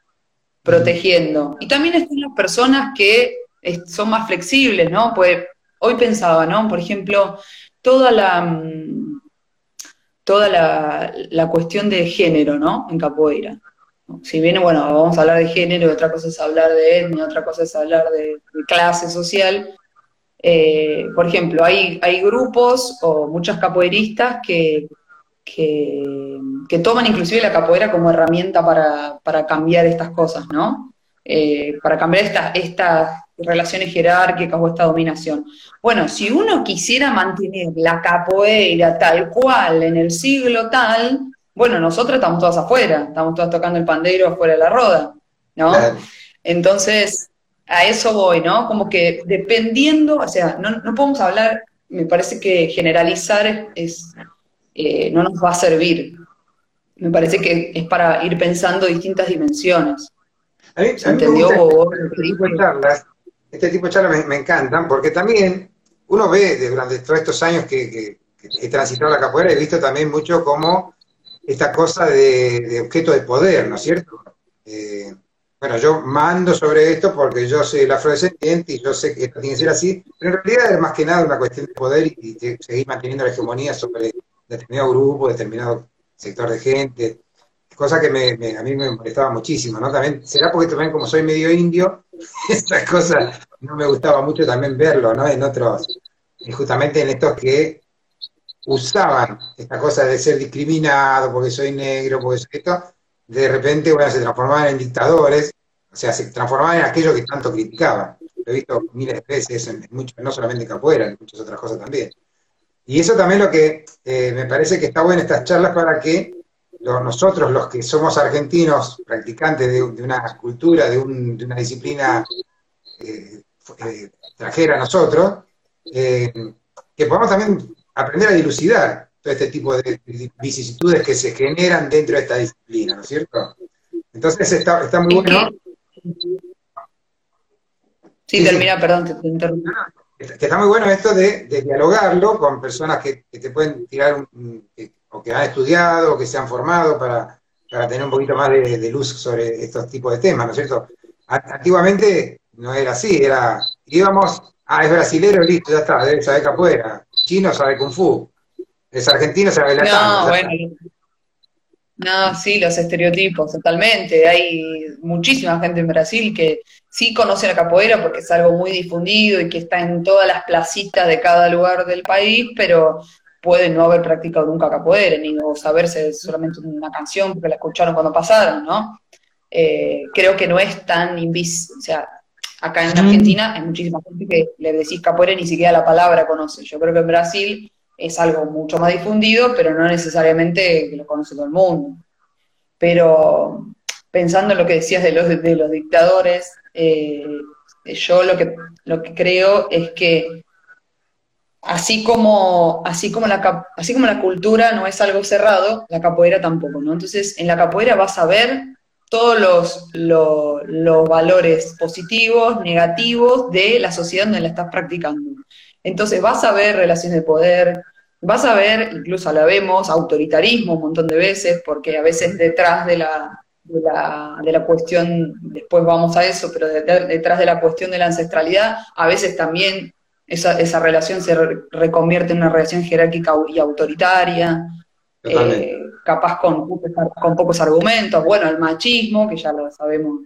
protegiendo. Y también estén las personas que son más flexibles, ¿no? Pues hoy pensaba, ¿no? Por ejemplo, toda la, mm, toda la, cuestión de género, ¿no? En capoeira. Si bien, bueno, vamos a hablar de género, otra cosa es hablar de etnia, otra cosa es hablar de, clase social. Eh, por ejemplo, hay, hay grupos o muchos capoeiristas que, que, toman inclusive la capoeira como herramienta para, para cambiar estas cosas, ¿no? Eh, para cambiar estas estas relaciones jerárquicas o esta dominación. Bueno, si uno quisiera mantener la capoeira tal cual en el siglo tal, bueno, nosotros estamos todas afuera, estamos todas tocando el pandero afuera de la roda, ¿no? Entonces, a eso voy, ¿no? Como que dependiendo, o sea, no, podemos hablar, me parece que generalizar es, eh, no nos va a servir. Me parece que es para ir pensando distintas dimensiones. ¿Entendió? Este tipo de charlas me, encantan porque también uno ve durante todos estos años que, he transitado la capoeira, he visto también mucho como esta cosa de, objeto de poder, ¿no es cierto? Eh, bueno, yo mando sobre esto porque yo soy el afrodescendiente y yo sé que esto tiene que ser así, pero en realidad es más que nada una cuestión de poder y, seguir manteniendo la hegemonía sobre determinado grupo, determinado sector de gente, cosa que me, a mí me molestaba muchísimo, ¿no? También, será porque también como soy medio indio, estas cosas no me gustaba mucho también verlo, ¿no? En otros, justamente en estos que usaban esta cosa de ser discriminado porque soy negro, porque soy esto, de repente, bueno, se transformaban en dictadores, o sea, se transformaban en aquello que tanto criticaban. Lo he visto miles de veces, en no solamente en capoeira, en muchas otras cosas también. Y eso también lo que eh, me parece que está bueno estas charlas para que nosotros, los que somos argentinos, practicantes de, una cultura, de, una disciplina eh, eh, extranjera a nosotros, que podamos también aprender a dilucidar todo este tipo de vicisitudes que se generan dentro de esta disciplina, ¿no es cierto? Entonces está, está muy bueno. Sí, termina, perdón, te, interrumpo. Que está muy bueno esto de, dialogarlo con personas que, te pueden tirar o que han estudiado o que se han formado para, tener un poquito más de, luz sobre estos tipos de temas, ¿no es cierto? Antiguamente no era así, era, íbamos, ah, es brasilero, listo, ya está, debe saber capoeira, chino sabe kung fu, es argentino, se la No, bueno. No, sí, los estereotipos, totalmente. Hay muchísima gente en Brasil que sí conoce la capoeira porque es algo muy difundido y que está en todas las placitas de cada lugar del país, pero pueden no haber practicado nunca capoeira, ni saberse solamente una canción porque la escucharon cuando pasaron, ¿no? Eh, creo que no es tan invisible, o sea, acá en Argentina hay muchísima gente que le decís capoeira y ni siquiera la palabra conoce. Yo creo que en Brasil es algo mucho más difundido, pero no necesariamente que lo conoce todo el mundo. Pero pensando en lo que decías de los, de los dictadores, eh, yo lo que, lo que creo es que así como, así, como la, así como la cultura no es algo cerrado, la capoeira tampoco, ¿no? Entonces, en la capoeira vas a ver todos los, los, los valores positivos, negativos de la sociedad donde la estás practicando. Entonces vas a ver relaciones de poder, vas a ver, incluso la vemos, autoritarismo un montón de veces, porque a veces detrás de la, de la, de la cuestión, después vamos a eso, pero detrás de la cuestión de la ancestralidad, a veces también esa, esa relación se reconvierte en una relación jerárquica y autoritaria, eh, capaz con, con pocos argumentos, bueno, el machismo, que ya lo sabemos,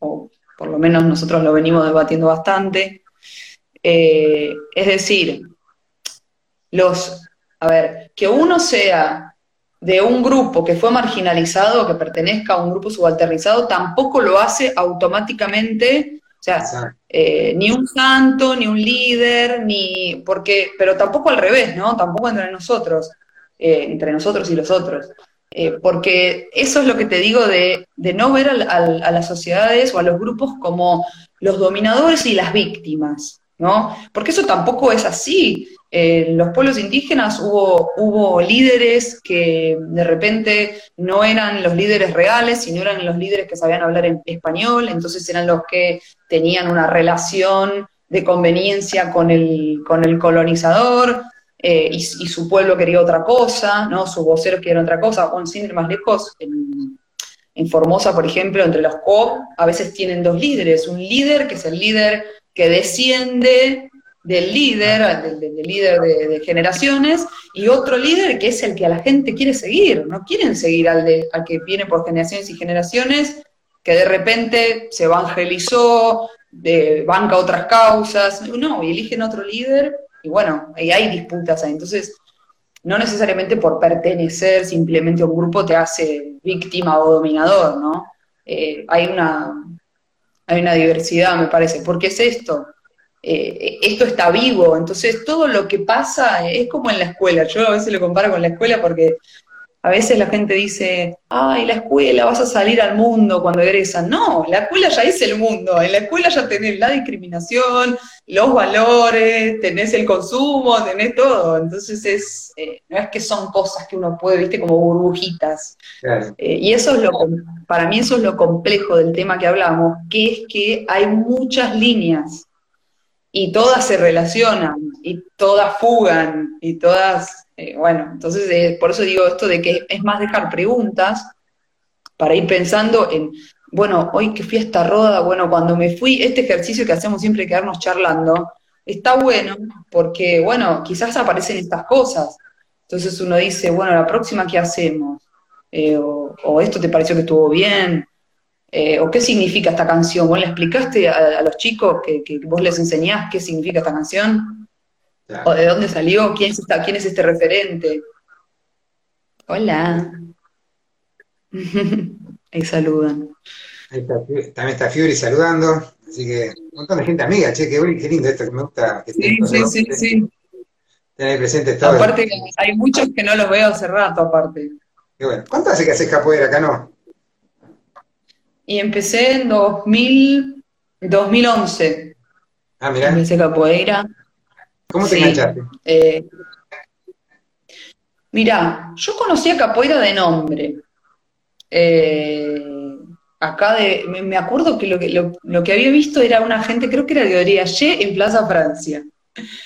o por lo menos nosotros lo venimos debatiendo bastante, eh, es decir, los, a ver, que uno sea de un grupo que fue marginalizado, que pertenezca a un grupo subalternizado, tampoco lo hace automáticamente, sea, eh, ni un santo, ni un líder, ni, porque, pero tampoco al revés, ¿no? Tampoco entre nosotros, eh, entre nosotros y los otros. porque eso es lo que te digo de, no ver a las sociedades o a los grupos como los dominadores y las víctimas. ¿no? Porque eso tampoco es así. En los pueblos indígenas hubo, hubo líderes que de repente no eran los líderes reales, sino eran los líderes que sabían hablar en español, entonces eran los que tenían una relación de conveniencia con el, con el colonizador, eh, y, su pueblo quería otra cosa, ¿no? Sus voceros querían otra cosa, o sin ir más lejos, en, Formosa, por ejemplo, entre los COP, a veces tienen dos líderes, un líder que es el líder que desciende del líder, del, líder de, generaciones, y otro líder que es el que a la gente quiere seguir. No quieren seguir al, de, al que viene por generaciones y generaciones, que de repente se evangelizó, de, banca otras causas. No, y eligen otro líder, y bueno, ahí hay disputas ahí. Entonces, no necesariamente por pertenecer simplemente a un grupo te hace víctima o dominador, ¿no? Eh, hay una, hay una diversidad, me parece, porque es esto. Eh, esto está vivo, entonces todo lo que pasa es como en la escuela. Yo a veces lo comparo con la escuela porque a veces la gente dice, ay, la escuela, vas a salir al mundo cuando egresan. No, la escuela ya es el mundo. En la escuela ya tenés la discriminación, los valores, tenés el consumo, tenés todo. Entonces es, eh, no es que son cosas que uno puede, viste, como burbujitas. Eh, y eso es lo, para mí eso es lo complejo del tema que hablamos, que es que hay muchas líneas y todas se relacionan y todas fugan y todas eh, bueno, entonces eh, por eso digo esto de que es más dejar preguntas para ir pensando en bueno, hoy que fui a esta roda, bueno, cuando me fui, este ejercicio que hacemos siempre quedarnos charlando, está bueno porque, bueno, quizás aparecen estas cosas. Entonces uno dice, bueno, la próxima, ¿qué hacemos? Eh, o, esto te pareció que estuvo bien, eh, o qué significa esta canción. ¿Vos le explicaste a, los chicos que, vos les enseñás qué significa esta canción? ¿O de dónde salió? ¿Quién es, esta, ¿Quién es este referente? Hola. Ahí saludan. Ahí está, también está Fiori saludando. Así que un montón de gente amiga, che, qué, qué lindo esto, que me gusta. Que sí, sí, sí, sí. Tener presente todo. Aparte, hay muchos que no los veo hace rato, aparte. Qué bueno. ¿Cuánto hace que haces capoeira acá, no? Y empecé en 2000, 2011. Ah, mirá. Empecé capoeira. ¿Cómo te enganchaste? Eh, mirá, yo conocía capoeira de nombre. Eh, acá de, me acuerdo que lo, que lo, que había visto era una gente, creo que era de Orialle en Plaza Francia.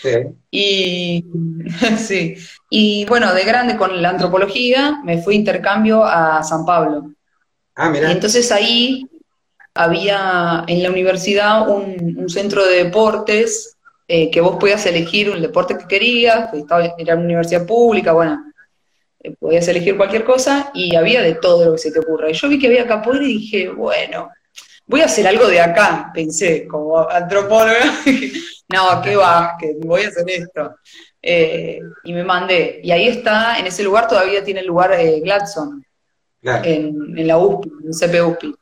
Sí. Y sí. Y bueno, de grande con la antropología me fui intercambio a San Pablo. Ah, mira. Y entonces ahí había en la universidad un, centro de deportes eh, que vos podías elegir un deporte que querías, era una universidad pública, bueno, eh, podías elegir cualquier cosa y había de todo lo que se te ocurra. Y yo vi que había capoeira y dije, bueno, voy a hacer algo de acá, pensé, como antropóloga. no, qué va, que voy a hacer esto. Eh, y me mandé. Y ahí está, en ese lugar todavía tiene el lugar eh, En, la USPI, en CPUSPI.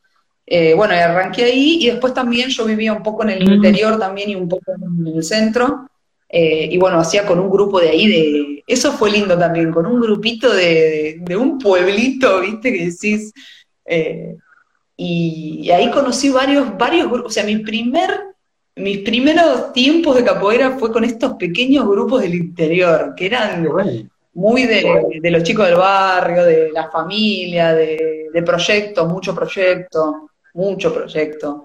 Eh, bueno, y arranqué ahí y después también yo vivía un poco en el mm. interior también y un poco en el centro. Eh, y bueno, hacía con un grupo de ahí, de eso fue lindo también, con un grupito de, un pueblito, viste, que decís, eh, y, ahí conocí varios, varios grupos, o sea, mi primer, mis primeros tiempos de capoeira fue con estos pequeños grupos del interior, que eran muy de, los chicos del barrio, de la familia, de, de proyectos, mucho proyecto, mucho proyecto.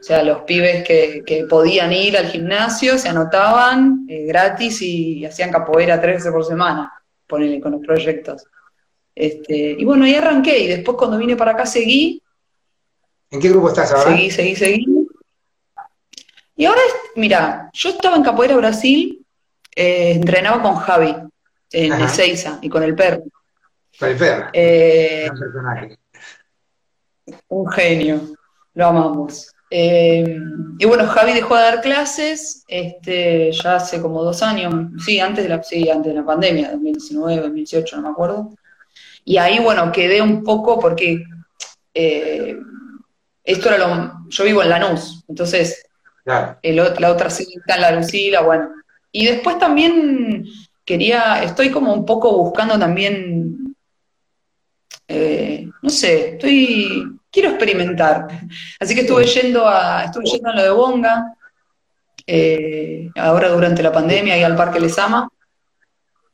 O sea, los pibes que, podían ir al gimnasio se anotaban eh, gratis y hacían capoeira tres veces por semana, ponele con los proyectos. Este, y bueno, ahí arranqué y después cuando vine para acá seguí. ¿En qué grupo estás ahora? Seguí, seguí, seguí. Y ahora, mira, yo estaba en Capoeira Brasil, eh, entrenaba con Javi en Ezeiza y con el perro. Con el perro. Eh, un genio, lo amamos. Eh, y bueno, Javi dejó de dar clases este, ya hace como dos años, sí, antes de la, sí, antes de la pandemia, 2019, 2018, no me acuerdo. Y ahí, bueno, quedé un poco porque eh, esto era lo. Yo vivo en Lanús, entonces la otra sí está en la Lucila, bueno. Y después también quería, estoy como un poco buscando también, eh, no sé, estoy quiero experimentar. Así que estuve yendo a, estuve yendo a lo de Bonga, eh, ahora durante la pandemia, y al Parque Lesama.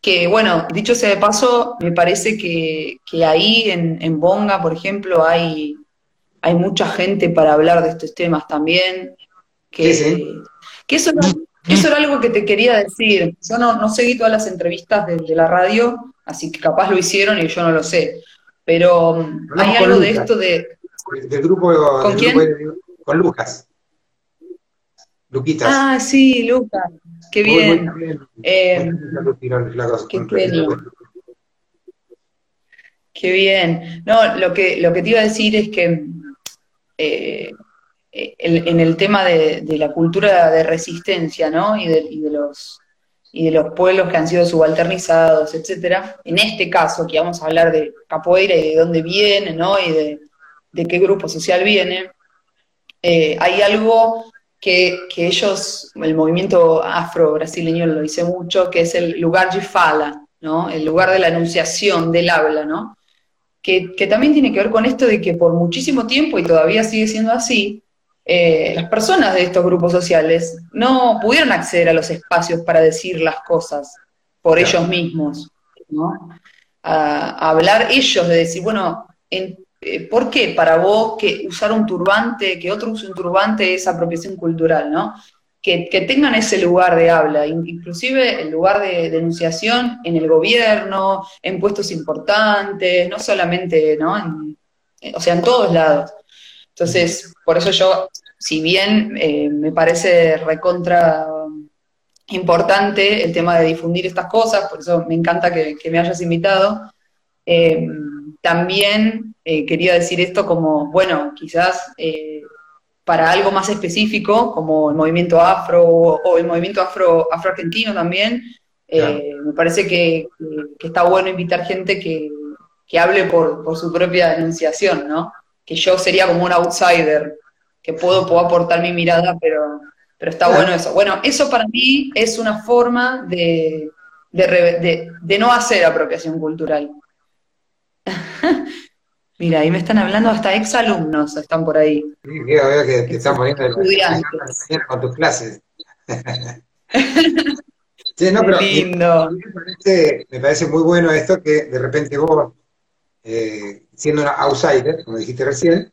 Que bueno, dicho sea de paso, me parece que, ahí en, Bonga, por ejemplo, hay, hay mucha gente para hablar de estos temas también. Que, que eso, eso era algo que te quería decir. Yo no, no seguí todas las entrevistas de, de la radio, así que capaz lo hicieron y yo no lo sé. Pero hay algo de esto de, del grupo, ¿Con, con Lucas. Luquitas. Ah, sí, Lucas. Qué bien. Eh, qué, bien. No, lo que, lo que te iba a decir es que eh, en el tema de, la cultura de resistencia, ¿no? Y de, y de, los y de los pueblos que han sido subalternizados, etcétera. En este caso, que vamos a hablar de capoeira y de dónde viene, ¿no? Y de, de qué grupo social viene, eh, hay algo que, ellos, el movimiento afro-brasileño lo dice mucho, que es el lugar de fala, ¿no? el lugar de la enunciación, del habla, ¿no? Que, también tiene que ver con esto de que por muchísimo tiempo, y todavía sigue siendo así, eh, las personas de estos grupos sociales no pudieron acceder a los espacios para decir las cosas por ellos mismos, ¿no? A, hablar ellos, de decir, bueno, en, eh, ¿por qué para vos que usar un turbante, que otro use un turbante es apropiación cultural, ¿no? Que, tengan ese lugar de habla, inclusive el lugar de denunciación en el gobierno, en puestos importantes, no solamente, ¿no? o sea, en todos lados. Entonces, por eso yo, si bien eh, me parece recontra importante el tema de difundir estas cosas, por eso me encanta que, me hayas invitado, eh, también eh, quería decir esto como, bueno, quizás para algo más específico, como el movimiento afro o, el movimiento afro, afro-argentino también, me parece que, está bueno invitar gente que, hable por, por su propia denunciación, ¿no? Que yo sería como un outsider, que puedo, puedo aportar mi mirada, pero, pero está bueno eso. Bueno, eso para mí es una forma de, de, no hacer apropiación cultural. Mira, ahí me están hablando hasta exalumnos, están por ahí. Sí, veo que te están poniendo estudiantes. con tus clases. sí, no, pero lindo. Me parece, me parece, muy bueno esto que de repente vos eh, siendo una outsider, como dijiste recién,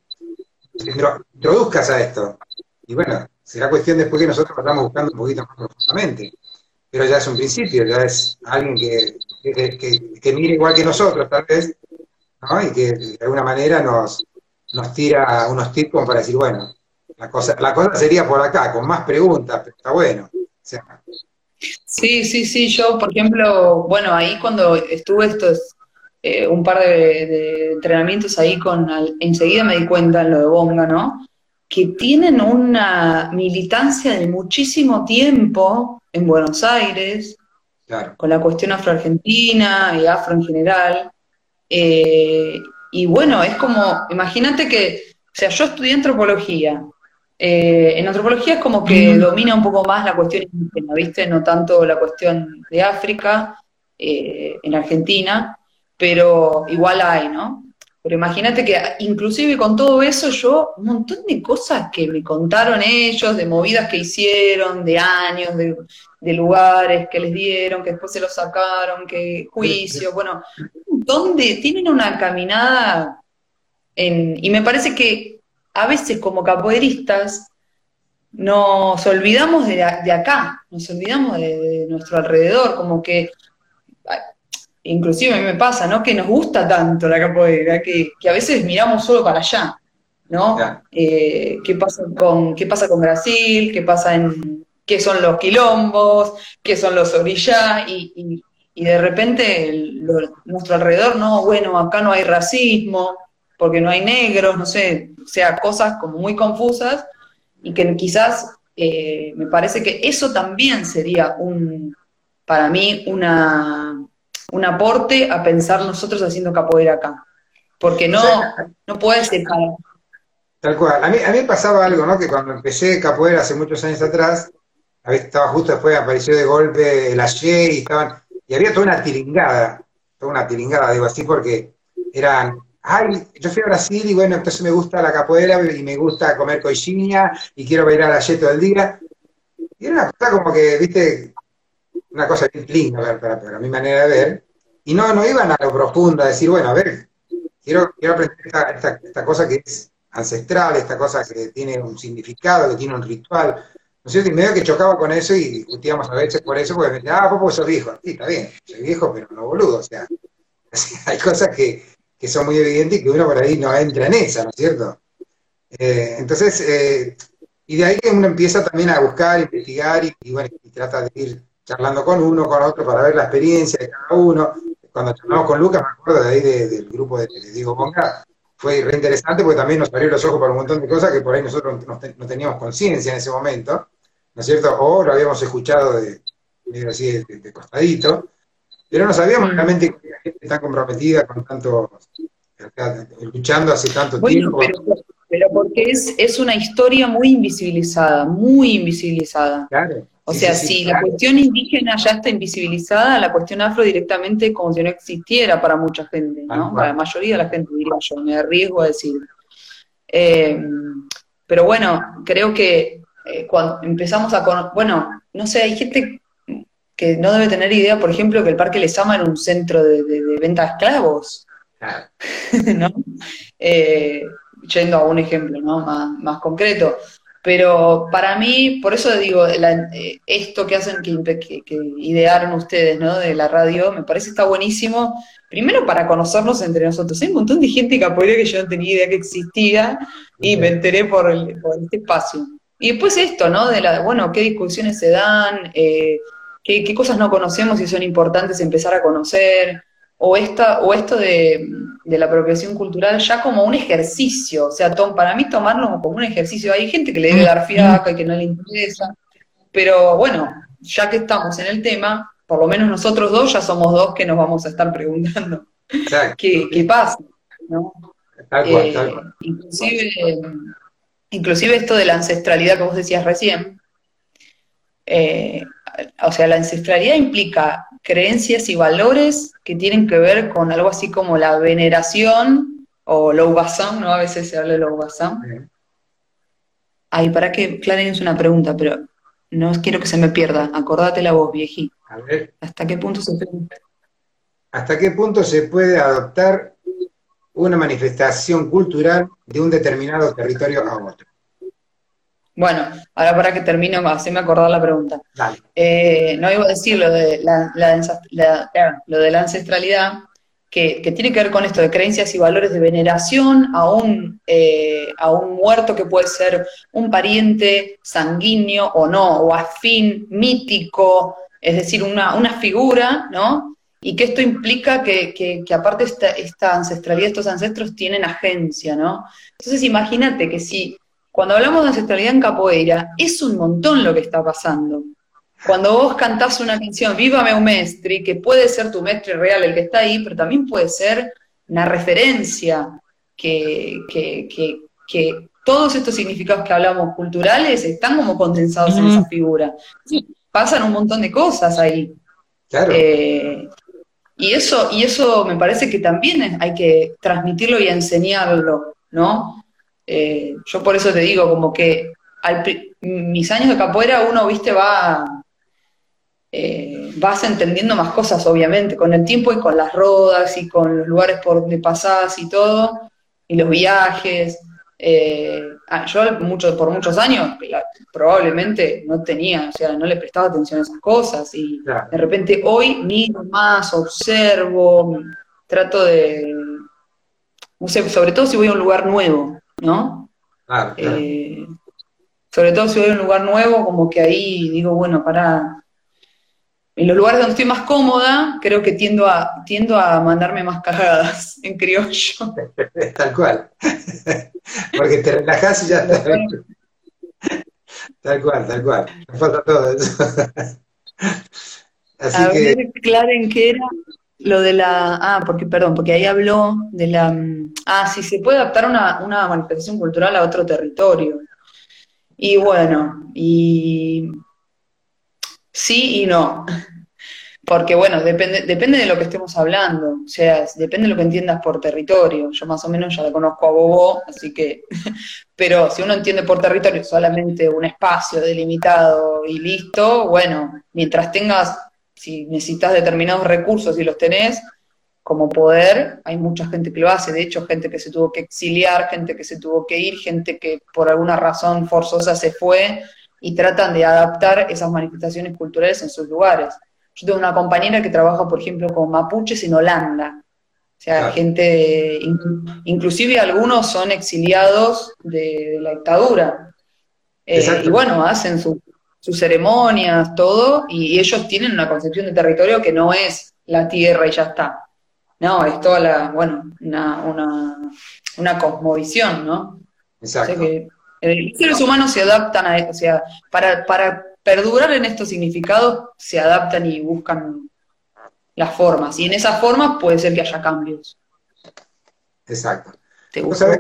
introduzcas a esto. Y bueno, será cuestión después que nosotros vayamos buscando un poquito más profundamente. Pero ya es un principio, ya es alguien que, que, mire igual que nosotros, tal vez, ¿no? y que de alguna manera nos, nos tira unos tips para decir, bueno, la cosa, la cosa sería por acá, con más preguntas, pero está bueno. sí, sí, sí, yo, por ejemplo, bueno, ahí cuando estuve estos eh, un par de, entrenamientos ahí con, enseguida me di cuenta en lo de Bonga, ¿no? Que tienen una militancia de muchísimo tiempo en Buenos Aires, con la cuestión afroargentina y afro en general. Eh, y bueno, es como, imagínate que, o sea, yo estudié antropología. Eh, en antropología es como que domina un poco más la cuestión indígena, ¿viste? No tanto la cuestión de África, en Argentina pero igual hay, ¿no? Pero imagínate que inclusive con todo eso yo, un montón de cosas que me contaron ellos, de movidas que hicieron, de años, de, lugares que les dieron, que después se los sacaron, que juicios, bueno, un montón de, tienen una caminada y me parece que a veces como capoeiristas nos olvidamos de, de acá, nos olvidamos de nuestro alrededor, como que inclusive a mí me pasa, ¿no? Que nos gusta tanto la capoeira, que, que a veces miramos solo para allá, ¿no? Eh, ¿qué, pasa con, ¿Qué pasa con Brasil? ¿Qué pasa en qué son los quilombos? ¿Qué son los orillás? Y, y, de repente nuestro alrededor, no, bueno, acá no hay racismo, porque no hay negros, no sé, o sea, cosas como muy confusas y que quizás eh, me parece que eso también sería un, para mí, una un aporte a pensar nosotros haciendo capoeira acá. Porque no, no puede ser Tal cual. A mí, a mí pasaba algo, ¿no? Que cuando empecé capoeira hace muchos años atrás, estaba justo después, apareció de golpe el Ayer y estaban, y había toda una tiringada, toda una tiringada, digo así, porque eran, ay, yo fui a Brasil y bueno, entonces me gusta la capoeira y me gusta comer coisinha y quiero bailar Ayer todo el día. Y era una cosa como que, viste, una cosa bien linda para, para, mi manera de ver, y no, no iban a lo profundo, a decir, bueno, a ver, quiero, quiero aprender esta, esta, cosa que es ancestral, esta cosa que tiene un significado, que tiene un ritual, ¿no es cierto? Y medio que chocaba con eso y discutíamos a veces por eso, porque me decían, ah, vos porque sos viejo. Sí, está bien, soy viejo, pero no boludo, o sea, hay cosas que, que, son muy evidentes y que uno por ahí no entra en esa, ¿no es cierto? Eh, entonces, eh, y de ahí que uno empieza también a buscar, investigar y, y bueno, y trata de ir charlando con uno, con otro, para ver la experiencia de cada uno. Cuando charlamos con Lucas, me acuerdo de ahí del grupo de, Diego Ponga, fue re interesante porque también nos abrió los ojos para un montón de cosas que por ahí nosotros no, teníamos conciencia en ese momento, ¿no es cierto? O lo habíamos escuchado de, así de, costadito, pero no sabíamos mm. realmente que la gente está comprometida con tanto, luchando hace tanto tiempo. Pero, porque es, es una historia muy invisibilizada, muy invisibilizada. Claro. O sea, si la cuestión indígena ya está invisibilizada, la cuestión afro directamente como si no existiera para mucha gente, ¿no? Para la mayoría de la gente, diría yo, me arriesgo a decir. Eh, pero bueno, creo que eh, cuando empezamos a conocer, bueno, no sé, hay gente que no debe tener idea, por ejemplo, que el Parque Lesama era un centro de, venta de esclavos, ¿no? Eh, yendo a un ejemplo ¿no? más, más concreto. Pero para mí, por eso digo, la- eh, esto que hacen, que, que- que idearon ustedes, ¿no? De la radio, me parece que está buenísimo. Primero para conocernos entre nosotros. Hay un montón de gente capoeira que yo no tenía idea que existía y me enteré por, el- por este espacio. Y después esto, ¿no? De la, bueno, qué discusiones se dan, eh, qué, qué cosas no conocemos y son importantes empezar a conocer, o, esta, o esto de, de la apropiación cultural ya como un ejercicio, o sea, tom- para mí tomarlo como un ejercicio, hay gente que le debe dar fiaca y que no le interesa, pero bueno, ya que estamos en el tema, por lo menos nosotros dos ya somos dos que nos vamos a estar preguntando Exacto. qué, qué pasa, ¿no? Tal cual, Eh, tal cual. inclusive, inclusive esto de la ancestralidad que vos decías recién, eh, o sea, la ancestralidad implica creencias y valores que tienen que ver con algo así como la veneración o loubazán, ¿no? A veces se habla de. Sí. Ay, para que Claren es una pregunta, pero no quiero que se me pierda. Acordate la voz, viejita. A ver, ¿Hasta qué punto se puede? ¿hasta qué punto se puede adoptar una manifestación cultural de un determinado territorio a otro? Bueno, ahora para que termine, haceme acordar la pregunta. Dale. Eh, no iba a decir lo de la, la ansa- la- ah, lo de la ancestralidad, que, que tiene que ver con esto de creencias y valores de veneración a un, eh, a un muerto que puede ser un pariente sanguíneo o no, o afín, mítico, es decir, una, una figura, ¿no? Y que esto implica que, que- que aparte esta, esta ancestralidad, estos ancestros tienen agencia, ¿no? Entonces imagínate que si cuando hablamos de ancestralidad en capoeira, es un montón lo que está pasando. Cuando vos cantás una canción, Vívame un Mestri, que puede ser tu mestre real el que está ahí, pero también puede ser una referencia, que, que, que, que todos estos significados que hablamos culturales están como condensados en esa figura. Sí, pasan un montón de cosas ahí. Claro. Eh, y eso, y eso me parece que también hay que transmitirlo y enseñarlo, ¿no? Eh, yo por eso te digo, como que al mis años de capoeira uno, viste, va, eh, vas entendiendo más cosas, obviamente, con el tiempo y con las rodas y con los lugares por donde pasás y todo, y los viajes. Eh, ah, yo mucho, por muchos años probablemente no tenía, o sea, no le prestaba atención a esas cosas y Claro. de repente hoy miro más, observo, trato de, no sé, sobre todo si voy a un lugar nuevo, ¿no? Claro, claro. Eh, sobre todo si voy a un lugar nuevo, como que ahí digo, bueno, para... En los lugares donde estoy más cómoda, creo que tiendo a, tiendo a mandarme más cagadas en criollo. Tal cual. Porque te relajás y ya está. Tal cual, tal cual. Me falta todo eso. Así A que, ver, Claren, ¿qué era lo de la... Ah, porque, perdón, porque ahí habló de la... mm, Ah, si se puede adaptar una, una manifestación cultural a otro territorio. Y bueno, y sí y no. Porque bueno, depende, depende de lo que estemos hablando, o sea, depende de lo que entiendas por territorio. Yo más o menos ya la conozco a Bobo, así que, pero si uno entiende por territorio solamente un espacio delimitado y listo, bueno, mientras tengas, si necesitas determinados recursos y los tenés, como poder, hay mucha gente que lo hace, de hecho, gente que se tuvo que exiliar, gente que se tuvo que ir, gente que por alguna razón forzosa se fue y tratan de adaptar esas manifestaciones culturales en sus lugares. Yo tengo una compañera que trabaja, por ejemplo, con mapuches en Holanda. O sea, Claro. gente, in- inclusive algunos son exiliados de, la dictadura. Eh, y bueno, hacen su- sus ceremonias, todo, y ellos tienen una concepción de territorio que no es la tierra y ya está. No, es toda la, bueno, una, una, una cosmovisión, ¿no? O sea exacto. que eh, los seres humanos se adaptan a, o sea, para, para perdurar en estos significados, se adaptan y buscan las formas. Y en esas formas puede ser que haya cambios. Exacto. ¿Te gusta?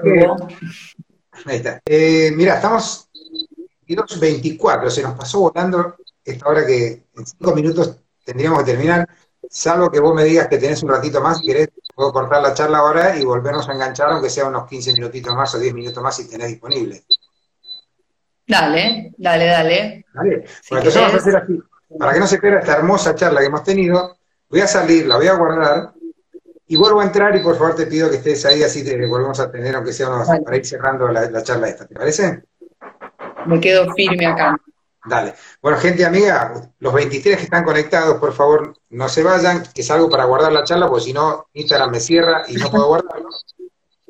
Ahí está. Eh, mira, estamos 22.24, se nos pasó volando esta hora que en cinco minutos tendríamos que terminar, salvo que vos me digas que tenés un ratito más, si querés, puedo cortar la charla ahora y volvernos a enganchar, aunque sea unos 15 minutitos más o 10 minutos más si tenés disponible. Dale, dale, dale. ¿Vale? Si Bueno, vamos a hacer así. Para que no se pierda esta hermosa charla que hemos tenido, voy a salir, la voy a guardar y vuelvo a entrar y por favor te pido que estés ahí, así te volvemos a tener, aunque sea unos, Vale. para ir cerrando la, la charla esta. ¿Te parece? Me quedo firme acá. Dale. Bueno, gente amiga, los 23 que están conectados, por favor, no se vayan, que es algo para guardar la charla, porque si no, Instagram me cierra y no puedo guardarlo.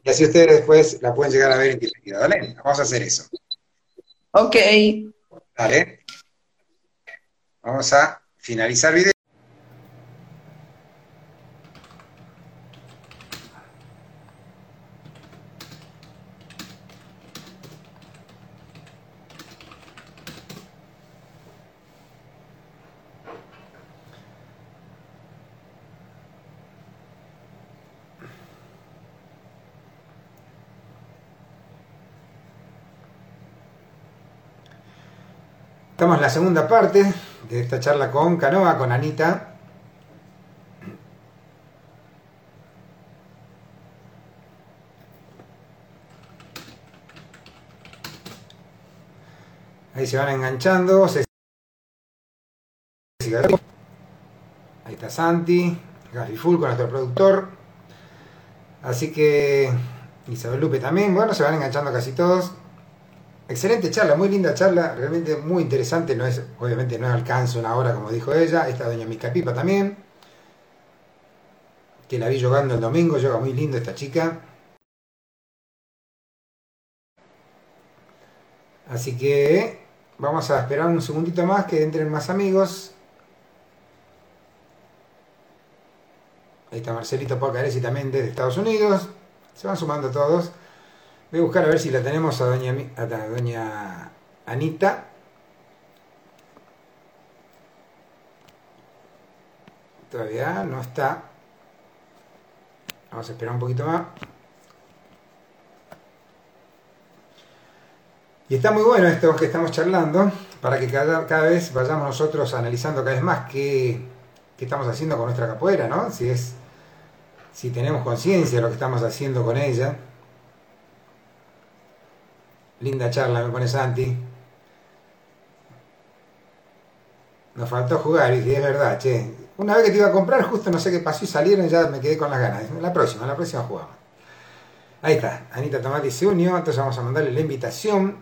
Y así ustedes después la pueden llegar a ver en diferido. Dale, vamos a hacer eso. Ok. Dale. Vamos a finalizar el video. Estamos en la segunda parte de esta charla con Canoa, con Anita. Ahí se van enganchando. Ahí está Santi, Gafi Full con nuestro productor. Así que Isabel Lupe también. Bueno, se van enganchando casi todos. Excelente charla, muy linda charla, realmente muy interesante. No es, obviamente no alcanza una hora como dijo ella. Esta doña Mica Pipa también. Que la vi jugando el domingo, yoga muy lindo esta chica. Así que vamos a esperar un segundito más que entren más amigos. Ahí está Marcelito Porcaresi también desde Estados Unidos. Se van sumando todos. Voy a buscar a ver si la tenemos a doña, a doña Anita. Todavía no está. Vamos a esperar un poquito más. Y está muy bueno esto que estamos charlando, para que cada, vez vayamos nosotros analizando cada vez más qué, qué estamos haciendo con nuestra capoeira, ¿no? Si es, si tenemos conciencia de lo que estamos haciendo con ella. Linda charla, me pone Santi. Nos faltó jugar, y es verdad, che. Una vez que te iba a comprar, justo no sé qué pasó y salieron, ya me quedé con las ganas. La próxima, la próxima jugamos. Ahí está, Anita Tomati se unió, entonces vamos a mandarle la invitación.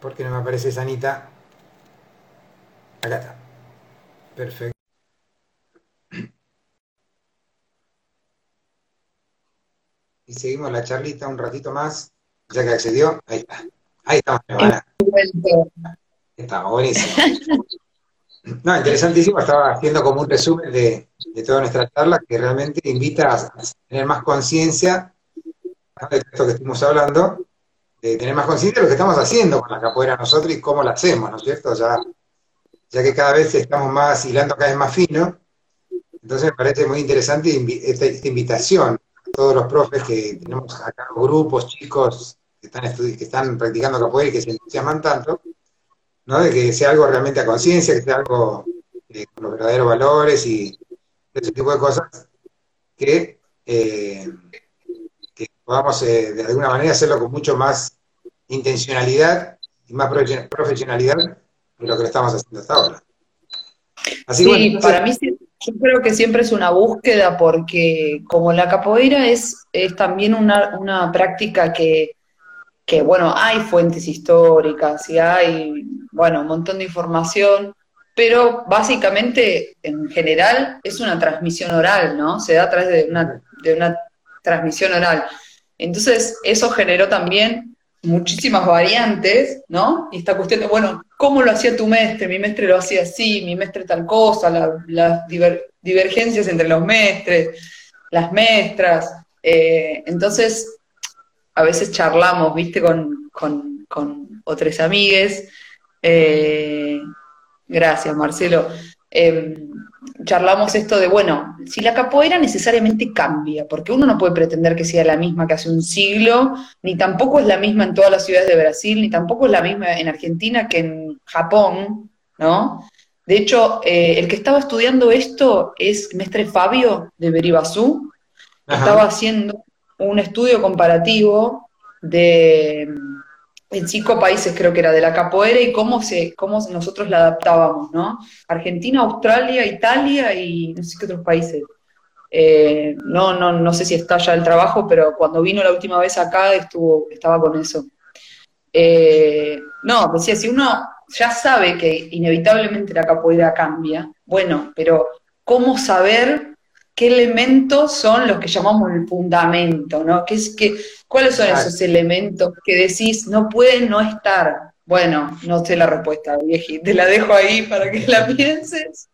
¿Por qué no me aparece Anita? Acá está. Perfecto. Y seguimos la charlita un ratito más, ya que accedió. Ahí está. Ahí estamos, hermana. Está buenísimo. No, interesantísimo. Estaba haciendo como un resumen de, de toda nuestra charla que realmente invita a, tener más conciencia de esto que estuvimos hablando, de tener más conciencia de lo que estamos haciendo con la capoeira nosotros y cómo la hacemos, ¿no es cierto? Ya, ya que cada vez estamos más hilando cada vez más fino. Entonces me parece muy interesante esta invitación todos los profes que tenemos acá, grupos, chicos que están, que están practicando capoeira y que se entusiasman tanto, ¿no? de que sea algo realmente a conciencia, que sea algo eh, con los verdaderos valores y ese tipo de cosas, que, eh, que podamos eh, de alguna manera hacerlo con mucho más intencionalidad y más profesionalidad de lo que lo estamos haciendo hasta ahora. Así, sí, para mí sí yo creo que siempre es una búsqueda porque como la capoeira es, es también una, una práctica que, que, bueno, hay fuentes históricas y hay, bueno, un montón de información, pero básicamente, en general, es una transmisión oral, ¿no? Se da a través de una, de una transmisión oral. Entonces, eso generó también muchísimas variantes, ¿no? Y esta cuestión de, bueno, ¿cómo lo hacía tu mestre? Mi mestre lo hacía así, mi mestre tal cosa, las divergencias entre los mestres, las mestras. Eh, entonces, a veces charlamos, viste, con, con, con otras amigues. Eh, gracias, Marcelo. Em, charlamos esto de, bueno, si la capoeira necesariamente cambia, porque uno no puede pretender que sea la misma que hace un siglo, ni tampoco es la misma en todas las ciudades de Brasil, ni tampoco es la misma en Argentina que en Japón, ¿no? De hecho, eh, el que estaba estudiando esto es Mestre Fabio de Beribazú, estaba haciendo un estudio comparativo de en cinco países creo que era de la capoeira y cómo, se, cómo nosotros la adaptábamos, ¿no? Argentina, Australia, Italia y no sé qué otros países. Eh, no, no, no sé si está ya el trabajo, pero cuando vino la última vez acá estuvo, estaba con eso. Eh, no, decía, si uno ya sabe que inevitablemente la capoeira cambia, bueno, pero ¿cómo saber qué elementos son los que llamamos el fundamento, ¿no? ¿Qué es, que, ¿Cuáles son esos elementos que decís no pueden no estar? Bueno, no sé la respuesta, vieji, te la dejo ahí para que la pienses.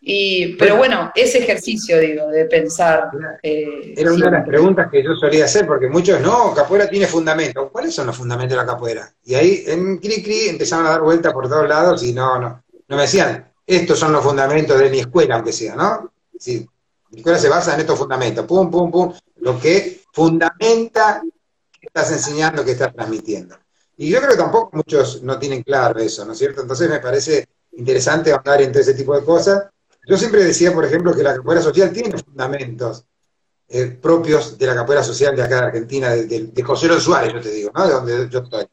Y, pero bueno, ese ejercicio, digo, de pensar. Eh, Era una de las preguntas que yo solía hacer, porque muchos, no, capoeira tiene fundamentos. ¿Cuáles son los fundamentos de la capoeira? Y ahí en Cri Cri empezaron a dar vueltas por todos lados y no, no, no me decían, estos son los fundamentos de mi escuela, aunque sea, ¿no? Sí, mi escuela se basa en estos fundamentos, pum, pum, pum, lo que fundamenta que estás enseñando, que estás transmitiendo. Y yo creo que tampoco muchos no tienen claro eso, ¿no es cierto? Entonces me parece interesante hablar en todo ese tipo de cosas. Yo siempre decía, por ejemplo, que la capoeira social tiene fundamentos eh, propios de la capoeira social de acá de Argentina, de, José Luis Suárez, yo te digo, ¿no? De donde yo estoy.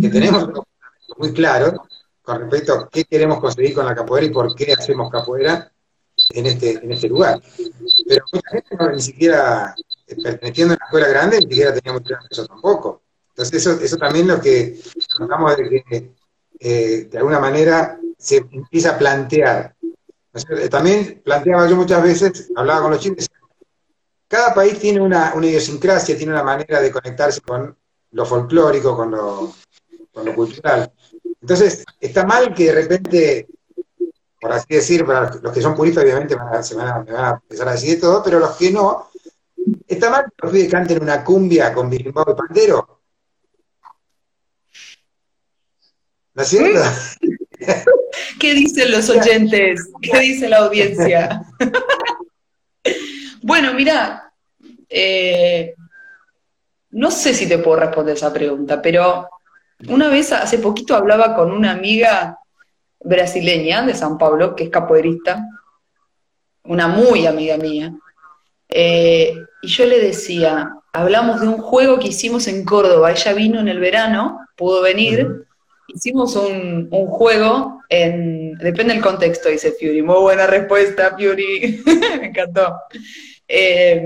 Que tenemos unos fundamentos muy claros con respecto a qué queremos conseguir con la capoeira y por qué hacemos capoeira en este, en este lugar. Pero mucha gente no, ni siquiera, perteneciendo a una escuela grande, ni siquiera tenía mucho eso tampoco. Entonces eso, eso también lo que tratamos de que eh, de alguna manera se empieza a plantear. También planteaba yo muchas veces, hablaba con los chinos, cada país tiene una, una idiosincrasia, tiene una manera de conectarse con lo folclórico, con lo, con lo cultural. Entonces, está mal que de repente por así decir, para los que son puristas obviamente se van a, me van a empezar a decir todo, pero los que no, ¿está mal que los pibes canten una cumbia con birimbao y pandero? ¿No es cierto? ¿Qué dicen los oyentes? ¿Qué dice la audiencia? bueno, mira, eh, no sé si te puedo responder esa pregunta, pero una vez hace poquito hablaba con una amiga brasileña de San Pablo, que es capoeirista, una muy amiga mía. Eh, y yo le decía, hablamos de un juego que hicimos en Córdoba, ella vino en el verano, pudo venir, hicimos un, juego en, depende del contexto, dice Fury, muy buena respuesta, Fury, me encantó. Eh,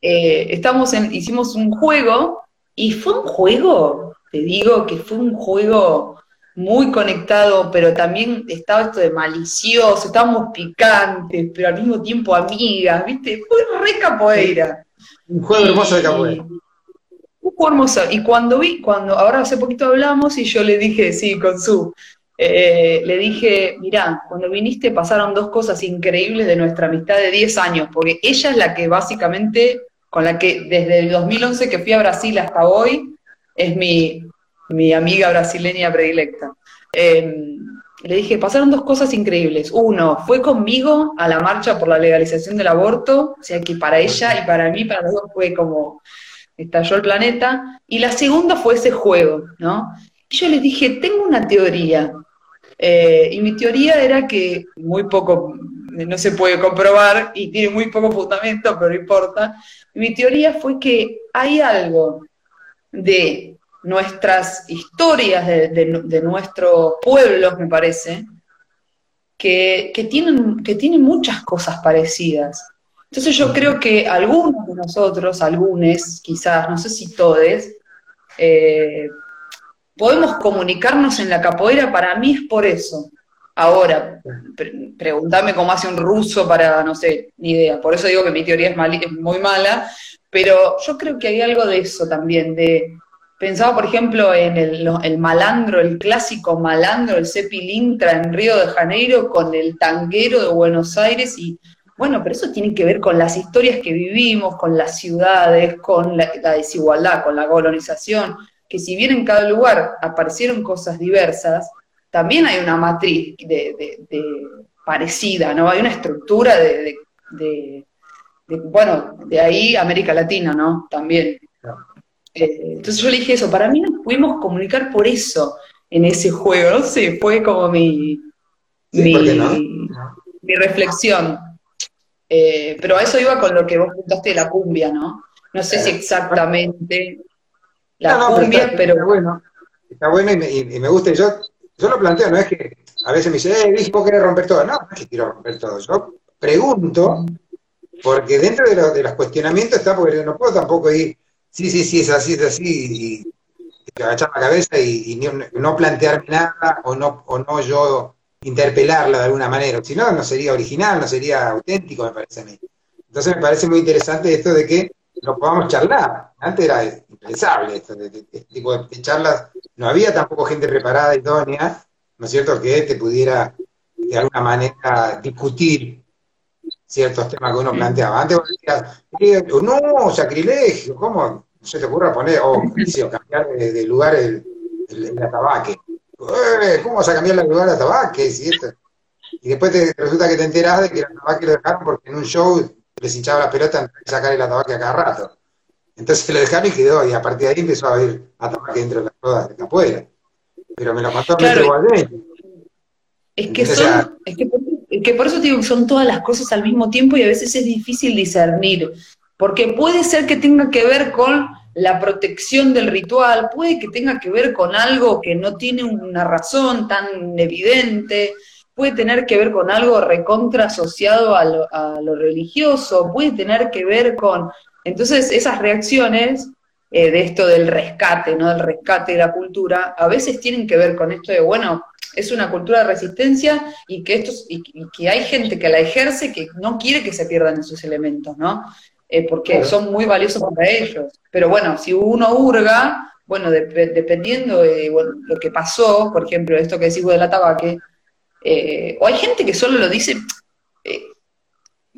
eh, estamos en, hicimos un juego y fue un juego, te digo que fue un juego muy conectado, pero también estaba esto de malicioso, estábamos picantes, pero al mismo tiempo amigas, ¿viste? Fue re capoeira. Un juego hermoso de capoeira. Un juego hermoso. Y cuando vi, cuando ahora hace poquito hablamos y yo le dije, sí, con su, eh, le dije, mirá, cuando viniste pasaron dos cosas increíbles de nuestra amistad de 10 años, porque ella es la que básicamente, con la que desde el 2011 que fui a Brasil hasta hoy, es mi, mi amiga brasileña predilecta. Em, le dije, pasaron dos cosas increíbles. Uno, fue conmigo a la marcha por la legalización del aborto, o sea que para ella y para mí, para los dos, fue como estalló el planeta. Y la segunda fue ese juego, ¿no? Y yo les dije, tengo una teoría. Eh, y mi teoría era que muy poco, no se puede comprobar y tiene muy poco fundamento, pero no importa. mi teoría fue que hay algo de nuestras historias de, nuestros pueblos, me parece, que, tienen, que tienen muchas cosas parecidas. Entonces yo creo que algunos de nosotros, algunos, quizás, no sé si todos, eh, podemos comunicarnos en la capoeira, para mí es por eso. Ahora, pregúntame cómo hace un ruso para, no sé, ni idea. Por eso digo que mi teoría es, es muy mala, pero yo creo que hay algo de eso también, de, Pensaba, por ejemplo, en el, malandro, el clásico malandro, el Cepilintra en Río de Janeiro con el tanguero de Buenos Aires y bueno, pero eso tiene que ver con las historias que vivimos, con las ciudades, con la, desigualdad, con la colonización, que si bien en cada lugar aparecieron cosas diversas, también hay una matriz de, parecida, ¿no? Hay una estructura de, bueno, de ahí América Latina, ¿no? También. Eh, entonces yo le dije eso, para mí nos pudimos comunicar por eso en ese juego, no sé, fue como mi, mi, reflexión. Eh, pero a eso iba con lo que vos preguntaste de la cumbia, ¿no? No sé si exactamente la cumbia, pero, está, bueno. Está bueno y me, gusta. yo, yo lo planteo, no es que a veces me dice, eh, vos querés romper todo. No, no es que quiero romper todo. Yo pregunto porque dentro de, de los cuestionamientos está, porque no puedo tampoco ir, sí, sí, sí, es así, es así, y, agachar la cabeza y, no plantearme nada o no, o no yo interpelarla de alguna manera, si no, no sería original, no sería auténtico, me parece a mí. Entonces me parece muy interesante esto de que lo podamos charlar. Antes era impensable esto, de, este tipo de, charlas. No había tampoco gente preparada, idónea, ¿no es cierto?, que te pudiera de alguna manera discutir ciertos temas que uno planteaba. Antes vos decías, no, sacrilegio, ¿cómo se te ocurra poner, o cambiar de, lugar el, el, atabaque? Eh, ¿Cómo vas a cambiar el lugar de atabaque? Y después te, resulta que te enteras de que el atabaque lo dejaron porque en un show les hinchaba la pelota y sacar el atabaque a cada rato. Entonces lo dejaron y quedó, y a partir de ahí empezó a haber atabaque dentro de las ruedas de capoeira. Pero me lo contó claro. igualmente. Es que son, es que, que, por eso digo que son todas las cosas al mismo tiempo y a veces es difícil discernir, porque puede ser que tenga que ver con la protección del ritual, puede que tenga que ver con algo que no tiene una razón tan evidente, puede tener que ver con algo recontra asociado a lo religioso, puede tener que ver con... Entonces esas reacciones eh, de esto del rescate, ¿no? Del rescate de la cultura, a veces tienen que ver con esto de, bueno, es una cultura de resistencia y que, estos, y, que hay gente que la ejerce que no quiere que se pierdan esos elementos, ¿no? Eh, porque son muy valiosos para ellos. Pero bueno, si uno hurga, bueno, dependiendo de lo que pasó, por ejemplo, esto que decís de la tabaque, eh, o hay gente que solo lo dice, eh,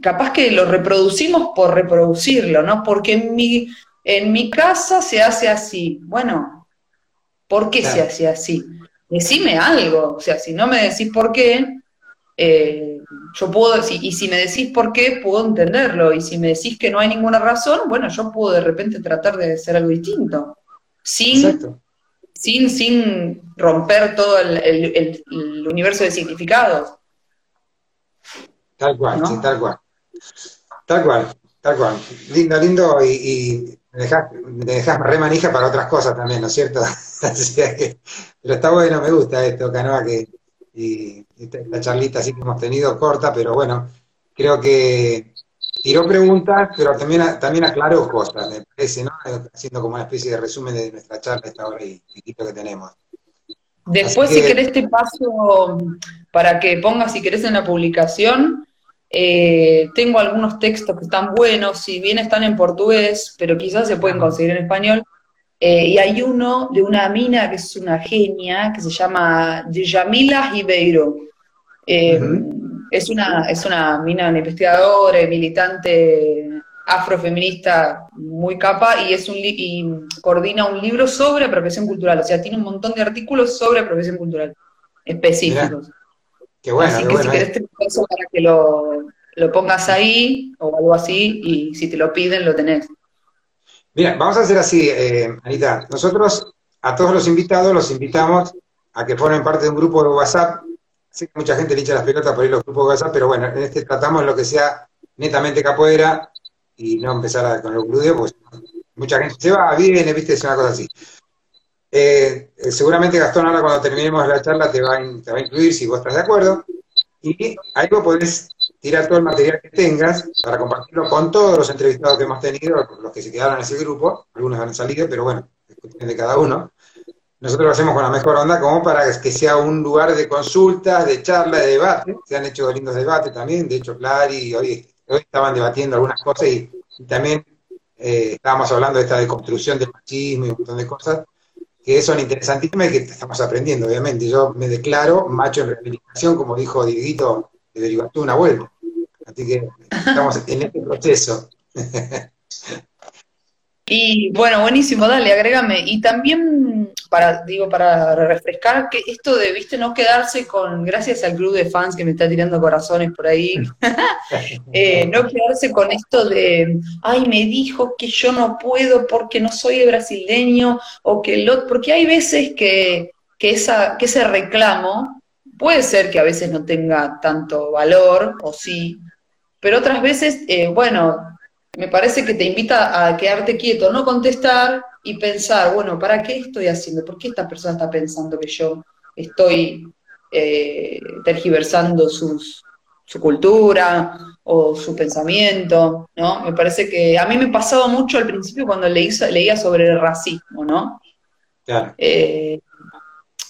capaz que lo reproducimos por reproducirlo, ¿no? Porque en mi, en mi casa se hace así. Bueno, ¿por qué se hace así? Decime algo, o sea, si no me decís por qué, eh, yo puedo decir, y si me decís por qué, puedo entenderlo, y si me decís que no hay ninguna razón, bueno, yo puedo de repente tratar de hacer algo distinto, sin sin, sin romper todo el, universo de significados. Tal cual, sí, tal cual. Tal cual, tal cual. Lindo, lindo, y, y me dejas, me re manija para otras cosas también, ¿no es cierto? pero está bueno, me gusta esto, Canoa, que y esta charlita así que hemos tenido corta, pero bueno, creo que tiró preguntas, pero también, también aclaró cosas, me parece, ¿no? Haciendo como una especie de resumen de nuestra charla esta hora y chiquito que tenemos. Después, si querés, te paso para que pongas, si querés, en la publicación. Eh, tengo algunos textos que están buenos, si bien están en portugués, pero quizás se pueden conseguir en español. Eh, y hay uno de una mina que es una genia, que se llama Yamila Ribeiro. Eh, es una, es una mina, una investigadora, militante afrofeminista muy capa y es un y coordina un libro sobre apropiación cultural, o sea, tiene un montón de artículos sobre apropiación cultural específicos. Qué bueno, así que si querés te paso para que lo, lo, pongas ahí o algo así y si te lo piden lo tenés. Mira, vamos a hacer así, eh, Anita. Nosotros a todos los invitados los invitamos a que formen parte de un grupo de WhatsApp Sé que mucha gente le echa las pelotas por ir los grupos de WhatsApp, pero bueno, en este tratamos lo que sea netamente capoeira y no empezar con el glúteo, pues mucha gente se va, viene, viste, es una cosa así. Eh, seguramente Gastón ahora cuando terminemos la charla te va, a, te va a incluir si vos estás de acuerdo. Y ahí vos podés tirar todo el material que tengas para compartirlo con todos los entrevistados que hemos tenido, los que se quedaron en ese grupo, algunos han salido, pero bueno, de cada uno nosotros lo hacemos con la mejor onda como para que sea un lugar de consultas, de charla, de debate. Se han hecho lindos debates también. De hecho, Clary hoy, hoy estaban debatiendo algunas cosas y, también eh, estábamos hablando de esta deconstrucción del machismo y un montón de cosas que son interesantísimas y que estamos aprendiendo, obviamente. Yo me declaro macho en reivindicación, como dijo Dieguito de Derivatú una vuelta. Así que estamos en este proceso. Y bueno, buenísimo, dale, agrégame. Y también para, digo, para refrescar, que esto de, viste, no quedarse con, gracias al club de fans que me está tirando corazones por ahí, eh, no quedarse con esto de, ay, me dijo que yo no puedo porque no soy brasileño, o que lo, porque hay veces que, que, esa, que ese reclamo puede ser que a veces no tenga tanto valor, o sí, pero otras veces, eh, bueno, me parece que te invita a quedarte quieto, no contestar y pensar, bueno, ¿para qué estoy haciendo? ¿Por qué esta persona está pensando que yo estoy eh, tergiversando sus, su cultura o su pensamiento, ¿no? Me parece que a mí me pasaba mucho al principio cuando leía sobre el racismo, ¿no? Claro. Eh,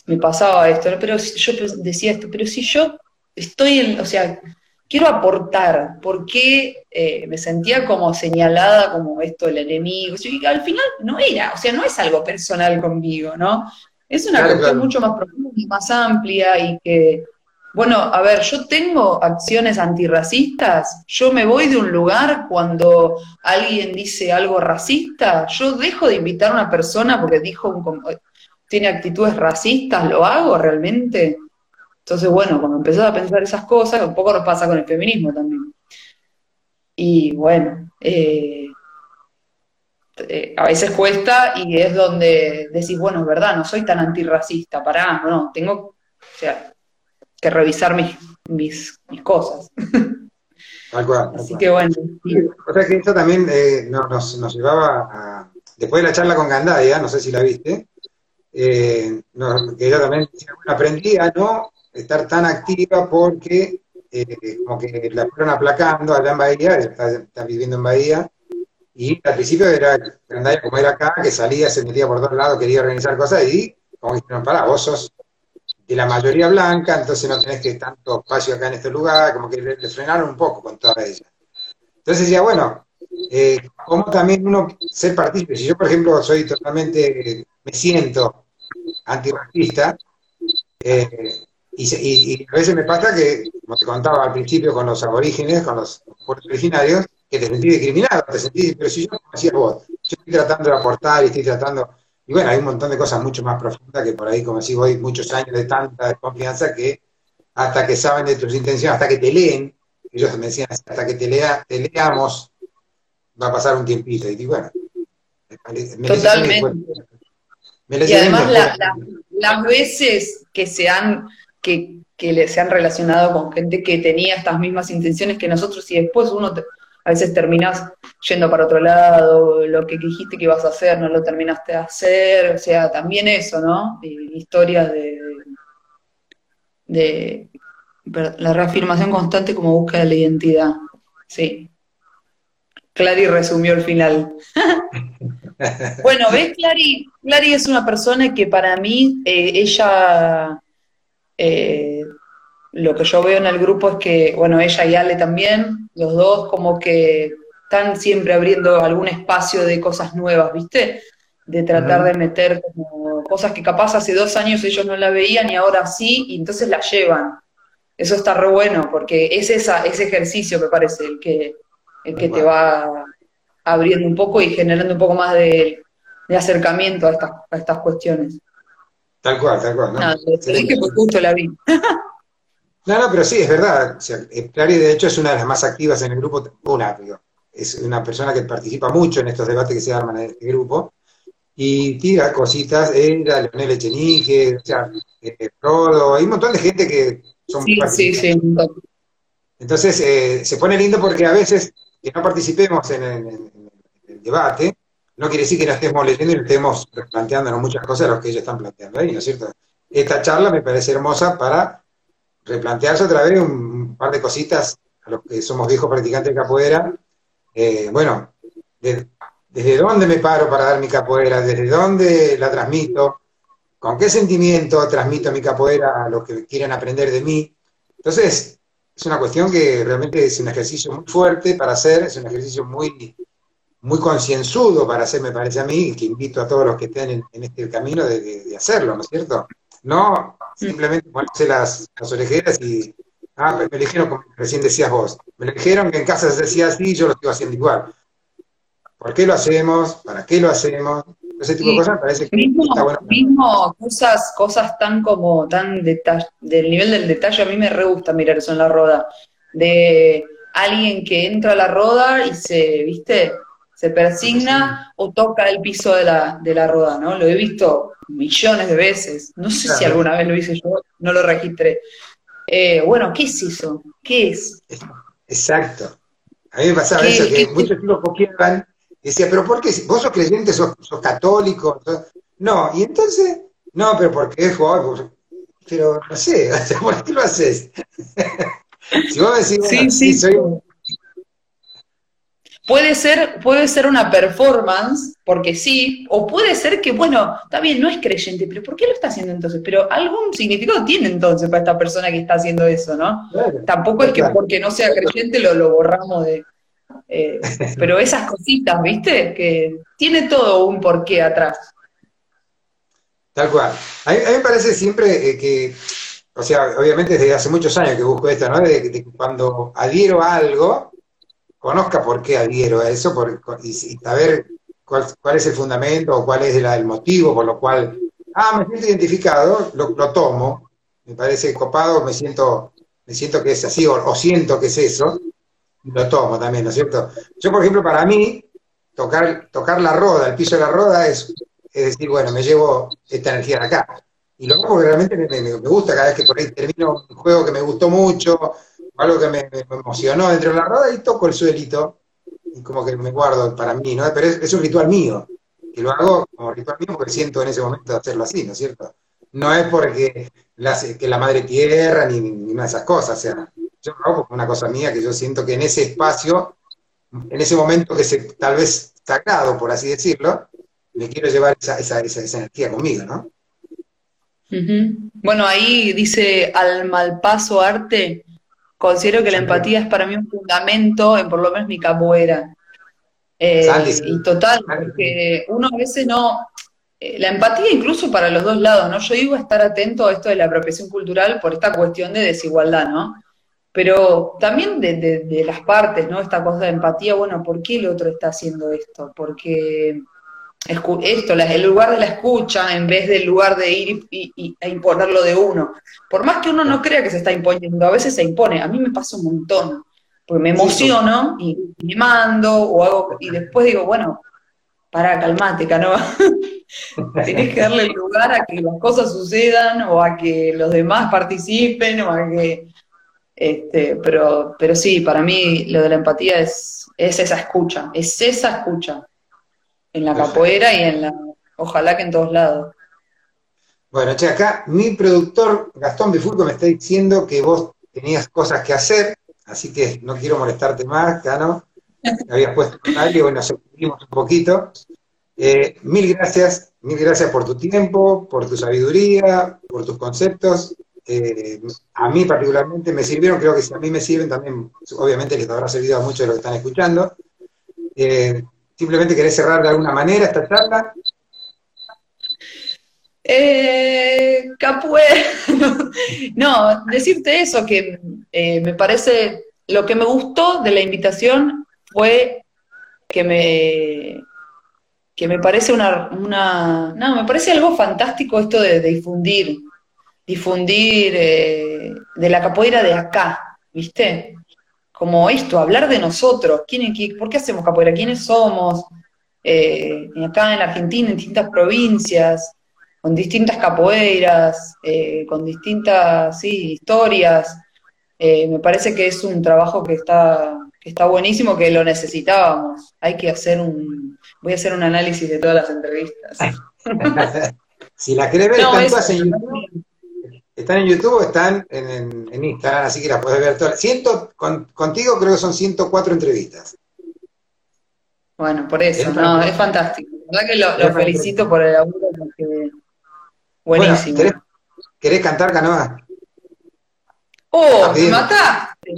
me pasaba esto, pero yo decía esto, pero si yo estoy en, o sea, quiero aportar, ¿por qué eh, me sentía como señalada como esto el enemigo? Y al final no era, o sea, no es algo personal conmigo, ¿no? Es una cuestión mucho más profunda y más amplia y que, bueno, a ver, yo tengo acciones antirracistas, yo me voy de un lugar cuando alguien dice algo racista, yo dejo de invitar a una persona porque dijo un, tiene actitudes racistas, ¿lo hago realmente? Entonces, bueno, cuando empezás a pensar esas cosas, un poco nos pasa con el feminismo también. Y bueno, eh, eh, a veces cuesta y es donde decís, bueno, es verdad, no soy tan antirracista, pará, no, tengo que revisar mis, mis, cosas. Tal cual. Así que bueno. O sea que eso también eh, nos, nos, llevaba a. Después de la charla con Gandaya, no sé si la viste, que ella también aprendí a no estar tan activa porque eh, como que la fueron aplacando allá en Bahía, está, viviendo en Bahía, y al principio era como era acá, que salía, se metía por todos lados, quería organizar cosas, y como dijeron, para, vos sos de la mayoría blanca, entonces no tenés que tanto espacio acá en este lugar, como que le, frenaron un poco con toda ella. Entonces decía, bueno, eh, ¿cómo también uno ser partícipe? Si yo, por ejemplo, soy totalmente, me siento antirracista, eh, y, a veces me pasa que, como te contaba al principio con los aborígenes, con los pueblos originarios, que te sentís discriminado, te sentís, pero si yo no vos, yo estoy tratando de aportar y estoy tratando, y bueno, hay un montón de cosas mucho más profundas que por ahí, como decís, voy muchos años de tanta desconfianza que hasta que saben de tus intenciones, hasta que te leen, ellos me decían, hasta que te, lea, te leamos, va a pasar un tiempito, y bueno, Totalmente. y además las veces que se han que, se han relacionado con gente que tenía estas mismas intenciones que nosotros y después uno a veces terminas yendo para otro lado, lo que dijiste que ibas a hacer no lo terminaste de hacer, o sea, también eso, ¿no? historias de, de, la reafirmación constante como búsqueda de la identidad, sí. Clary resumió el final. bueno, ¿ves? Clary, Clary es una persona que para mí, eh, ella eh, lo que yo veo en el grupo es que, bueno, ella y Ale también, los dos como que están siempre abriendo algún espacio de cosas nuevas, ¿viste? De tratar de meter como cosas que capaz hace dos años ellos no la veían y ahora sí, y entonces la llevan. Eso está re bueno, porque es esa, ese ejercicio, me parece, el que, el que te va abriendo un poco y generando un poco más de, acercamiento a estas, a estas cuestiones. Tal cual, tal cual. No, no que justo la vi. no, no, pero sí, es verdad. O Clary, de hecho, es una de las más activas en el grupo. Una, digo, es una persona que participa mucho en estos debates que se arman en este grupo. Y tira cositas, ella, Leonel Echenique, o sea, eh, hay un montón de gente que son sí, sí, sí. Entonces, eh, se pone lindo porque a veces que no participemos en el debate, no quiere decir que no estemos leyendo y estemos planteándonos muchas cosas de lo que ellos están planteando ahí, ¿no es cierto? Esta charla me parece hermosa para replantearse otra vez un, par de cositas a los que somos viejos practicantes de capoeira. Eh, bueno, desde dónde me paro para dar mi capoeira, desde dónde la transmito, con qué sentimiento transmito mi capoeira a los que quieren aprender de mí. Entonces, es una cuestión que realmente es un ejercicio muy fuerte para hacer, es un ejercicio muy muy concienzudo para hacer, me parece a mí, que invito a todos los que estén en, este camino de, hacerlo, ¿no es cierto? No simplemente ponerse las, las orejeras y, ah, me, dijeron, como recién decías vos, me dijeron que en casa se decía así y yo lo estoy haciendo igual. ¿Por qué lo hacemos? ¿Para qué lo hacemos? Ese tipo de cosas parece que mismo, está bueno. Mismo cosas, cosas tan como, tan del nivel del detalle, a mí me re gusta mirar eso en la roda. De alguien que entra a la roda y se, viste, se persigna o toca el piso de la, de la rueda, ¿no? Lo he visto millones de veces. No sé si alguna vez lo hice yo, no lo registré. Eh, bueno, ¿qué es eso? ¿Qué es? Exacto. A mí me pasaba eso, que muchos chicos copiaban y decían, pero ¿por qué? ¿Vos sos creyente, sos, católico? No, y entonces, no, pero porque es jugador, pero no sé, ¿por qué lo haces? Si vos decís, bueno, Sí, sí, sí. soy un- Puede ser, puede ser una performance, porque sí, o puede ser que, bueno, está bien, no es creyente, pero ¿por qué lo está haciendo entonces? Pero algún significado tiene entonces para esta persona que está haciendo eso, ¿no? Claro. Tampoco es que porque no sea creyente lo, lo borramos de... eh, pero esas cositas, ¿viste? Que tiene todo un porqué atrás. Tal cual. A mí, a mí me parece siempre eh, que, o sea, obviamente desde hace muchos años que busco esto, ¿no? De, de que cuando adhiero a algo, conozca por qué adhiero a eso por- y, saber cuál, cuál es el fundamento o cuál es la- el motivo por lo cual, ah, me siento identificado, lo, tomo, me parece copado, me siento, me siento que es así o, siento que es eso, lo tomo también, ¿no es cierto? Yo, por ejemplo, para mí, tocar, tocar la roda, el piso de la roda es es decir, bueno, me llevo esta energía de acá. Y lo hago porque realmente me, me- me gusta cada vez que por ahí termino un juego que me gustó mucho, algo que me, emocionó dentro de la roda y toco el suelito y como que me guardo para mí, ¿no? Pero es, un ritual mío, que lo hago como ritual mío porque siento en ese momento hacerlo así, ¿no es cierto? No es porque la, que la madre tierra ni, ni una de esas cosas, o sea, yo lo hago como una cosa mía que yo siento que en ese espacio, en ese momento que se, tal vez sagrado, por así decirlo, me quiero llevar esa, esa, esa, energía conmigo, ¿no? Bueno, ahí dice al malpaso arte, considero que la empatía es para mí un fundamento en por lo menos mi capoeira. Eh, y total, porque uno a veces no, eh, la empatía incluso para los dos lados, ¿no? Yo digo estar atento a esto de la apropiación cultural por esta cuestión de desigualdad, ¿no? Pero también de, de- de las partes, ¿no? Esta cosa de empatía, bueno, ¿por qué el otro está haciendo esto? Porque esto, el lugar de la escucha en vez del lugar de ir y, y- a imponerlo de uno. Por más que uno no crea que se está imponiendo, a veces se impone. A mí me pasa un montón, porque me emociono y, y me mando o hago, y después digo, bueno, para, calmate, Canoa. Tenés que darle lugar a que las cosas sucedan o a que los demás participen o a que... Este, pero, pero sí, para mí lo de la empatía es, es esa escucha, es esa escucha en la Perfecto. capoeira y en la, ojalá que en todos lados. Bueno, che, acá mi productor Gastón Bifurco me está diciendo que vos tenías cosas que hacer, así que no quiero molestarte más, Cano. Me habías puesto algo y bueno, seguimos un poquito. Eh, mil gracias, mil gracias por tu tiempo, por tu sabiduría, por tus conceptos. Eh, a mí particularmente me sirvieron, creo que si a mí me sirven también, obviamente les habrá servido a muchos de los que están escuchando. Eh, simplemente querés cerrar de alguna manera esta charla. Eh. No, decirte eso, que eh, me parece, lo que me gustó de la invitación fue que me, que me parece una, una, no, me parece algo fantástico esto de, de difundir, difundir eh, de la capoeira de acá, ¿viste? Como esto, hablar de nosotros, ¿quién, qué- ¿por qué hacemos capoeira? ¿Quiénes somos? Eh, acá en la Argentina, en distintas provincias, con distintas capoeiras, eh, con distintas sí, historias. Eh, me parece que es un trabajo que está, que está buenísimo, que lo necesitábamos. Hay que hacer un, voy a hacer un análisis de todas las entrevistas. si la querés ver, No, YouTube. Están en YouTube o están en, en- en Instagram, así que las podés ver todas. Ciento, con- contigo creo que son 104 entrevistas. Bueno, por eso, Es no, fantástico. es fantástico. La verdad que lo, felicito por el laburo porque buenísimo. Bueno, ¿querés, querés cantar, Canoa? ¡Oh, me mataste!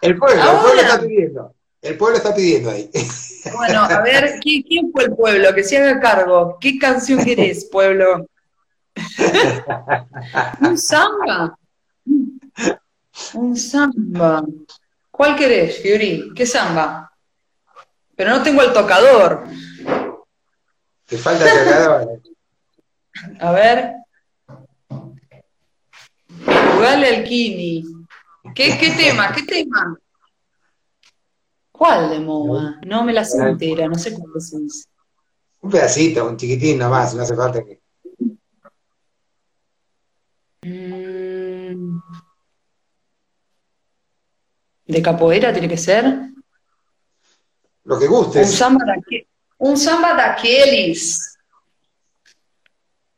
El pueblo, el pueblo está pidiendo. El pueblo está pidiendo ahí. Bueno, a ver, ¿quién, quién fue el pueblo? Que se haga cargo. ¿Qué canción querés, pueblo? Un samba. Un samba. ¿Cuál querés, Fiori? ¿Qué samba? Pero no tengo el tocador. Te falta el tocador. A ver. Jugale al Kini. ¿Qué, ¿Qué tema? ¿Qué tema? ¿Cuál de MOA? No me la sé entera, no sé cómo se dice. Un pedacito, un chiquitín nomás, no hace falta que. Mm. ¿De capoeira tiene que ser? Lo que Un gustes. samba daque- un samba daqueles.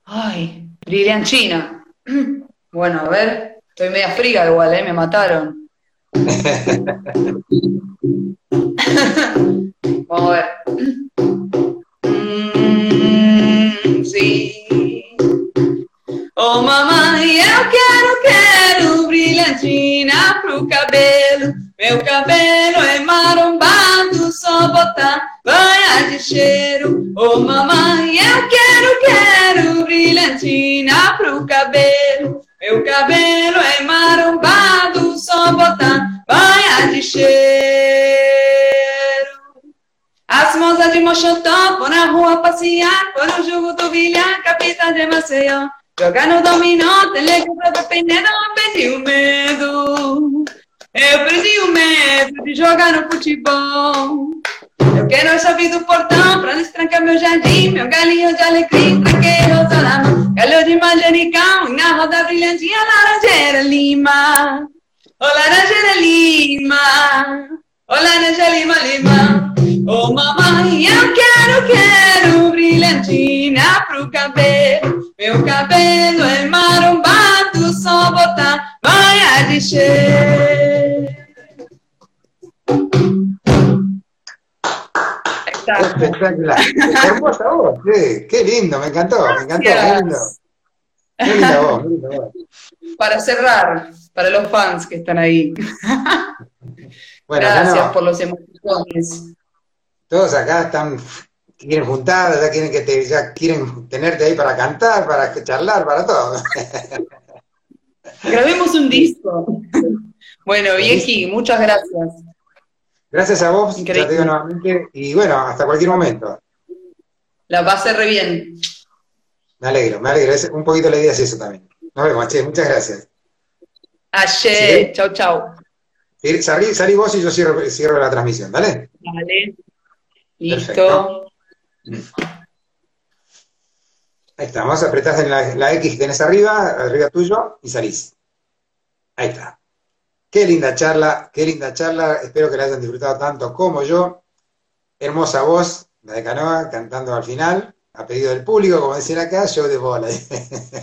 Ay, Lilian China. Bueno, a ver, estoy media fría igual, ¿eh? Me mataron. Vamos a ver. Oh mamãe, eu quero, quero brilhantina pro cabelo. Meu cabelo é marombado, só botar banha de cheiro. Oh mamãe, eu quero, quero brilhantina pro cabelo. Meu cabelo é marombado, só botar banha de cheiro. As moças de Mochotó foram na rua passear, foram o jogo do bilhar, capitã de Maceió. Jogar no dominó, pra peneira, ela perdi o medo. Eu perdi o medo de jogar no futebol. Eu quero a chave do portão pra destrancar meu jardim, meu galinho de alecrim, tranqueiro, solama, galho de manjericão e na roda brilhantinha, laranjeira lima. Ô laranjeira lima, ô laranja lima, lima. Ô mamãe, eu quero, quero brilhantina pro cabelo. Meu cabelo é marombado, só botar de cheiro. Espectacular. Hermosa voz, sí. qué lindo, me encantó, me encantó, qué lindo. Qué linda voz, qué linda voz. Para cerrar, para los fans que están ahí. Bueno, Gracias no. por los emociones. Todos acá están, quieren juntar, ya quieren que te, ya quieren tenerte ahí para cantar, para charlar, para todo. Grabemos un disco. Bueno, Vieji, muchas gracias. Gracias a vos, ya te digo nuevamente, y bueno, hasta cualquier momento. La pasé re bien. Me alegro, me alegro. Es, un poquito la idea es eso también. Nos vemos, che, muchas gracias. Ayer, Sí. chau, chau. Salí, salí vos y yo cierro, cierro la transmisión, ¿dale? Vale. Listo. Perfecto. Ahí estamos, apretás en la, X que tenés arriba, arriba tuyo, y salís. Ahí está. Qué linda charla, qué linda charla. Espero que la hayan disfrutado tanto como yo. Hermosa voz, la de Canoa, cantando al final, a pedido del público, como decían acá, yo de bola.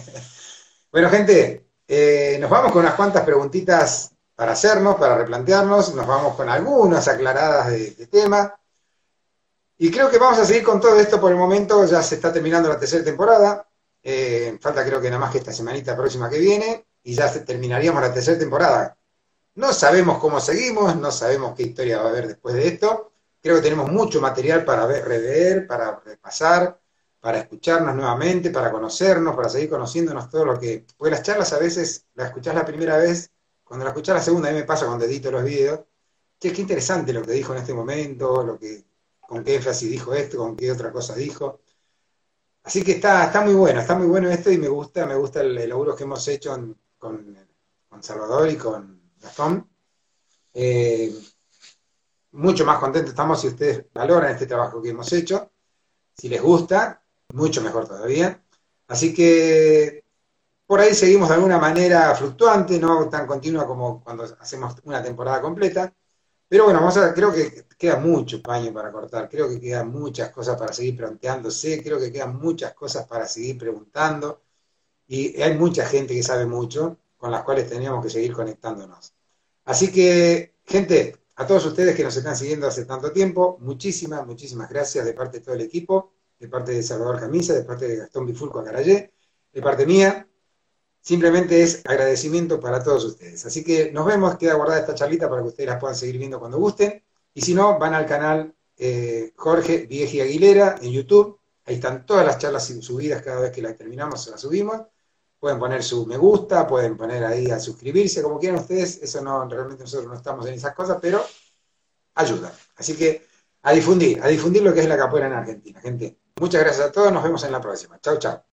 bueno, gente, eh, nos vamos con unas cuantas preguntitas para hacernos, para replantearnos. Nos vamos con algunas aclaradas de, de tema. Y creo que vamos a seguir con todo esto por el momento. Ya se está terminando la tercera temporada. Eh, falta creo que nada más que esta semanita próxima que viene. Y ya se- terminaríamos la tercera temporada. No sabemos cómo seguimos, no sabemos qué historia va a haber después de esto. Creo que tenemos mucho material para ver, rever, para repasar, para escucharnos nuevamente, para conocernos, para seguir conociéndonos todo lo que... Porque las charlas a veces las escuchás la primera vez, cuando la escuchás la segunda, a mí me pasa cuando edito los videos, che, qué interesante lo que dijo en este momento, lo que, con qué énfasis dijo esto, con qué otra cosa dijo. Así que está, está muy bueno, está muy bueno esto y me gusta, me gusta el, el que hemos hecho con Salvador y con Gastón. Eh, mucho más contentos estamos si ustedes valoran este trabajo que hemos hecho. Si les gusta, mucho mejor todavía. Así que por ahí seguimos de alguna manera fluctuante, no tan continua como cuando hacemos una temporada completa. Pero bueno, vamos a, creo que queda mucho paño para cortar, creo que quedan muchas cosas para seguir planteándose, creo que quedan muchas cosas para seguir preguntando. Y hay mucha gente que sabe mucho, con las cuales teníamos que seguir conectándonos. Así que, gente, a todos ustedes que nos están siguiendo hace tanto tiempo, muchísimas, muchísimas gracias de parte de todo el equipo, de parte de Salvador Camisa, de parte de Gastón Bifulco Acarayé, de parte mía. Simplemente es agradecimiento para todos ustedes. Así que nos vemos, queda guardada esta charlita para que ustedes la puedan seguir viendo cuando gusten. Y si no, van al canal eh, Jorge Vieji Aguilera en YouTube. Ahí están todas las charlas subidas cada vez que las terminamos, las subimos. Pueden poner su me gusta, pueden poner ahí a suscribirse, como quieran ustedes. Eso no, realmente nosotros no estamos en esas cosas, pero ayuda. Así que a difundir, a difundir lo que es la capoeira en Argentina, gente. Muchas gracias a todos, nos vemos en la próxima. Chau, chau.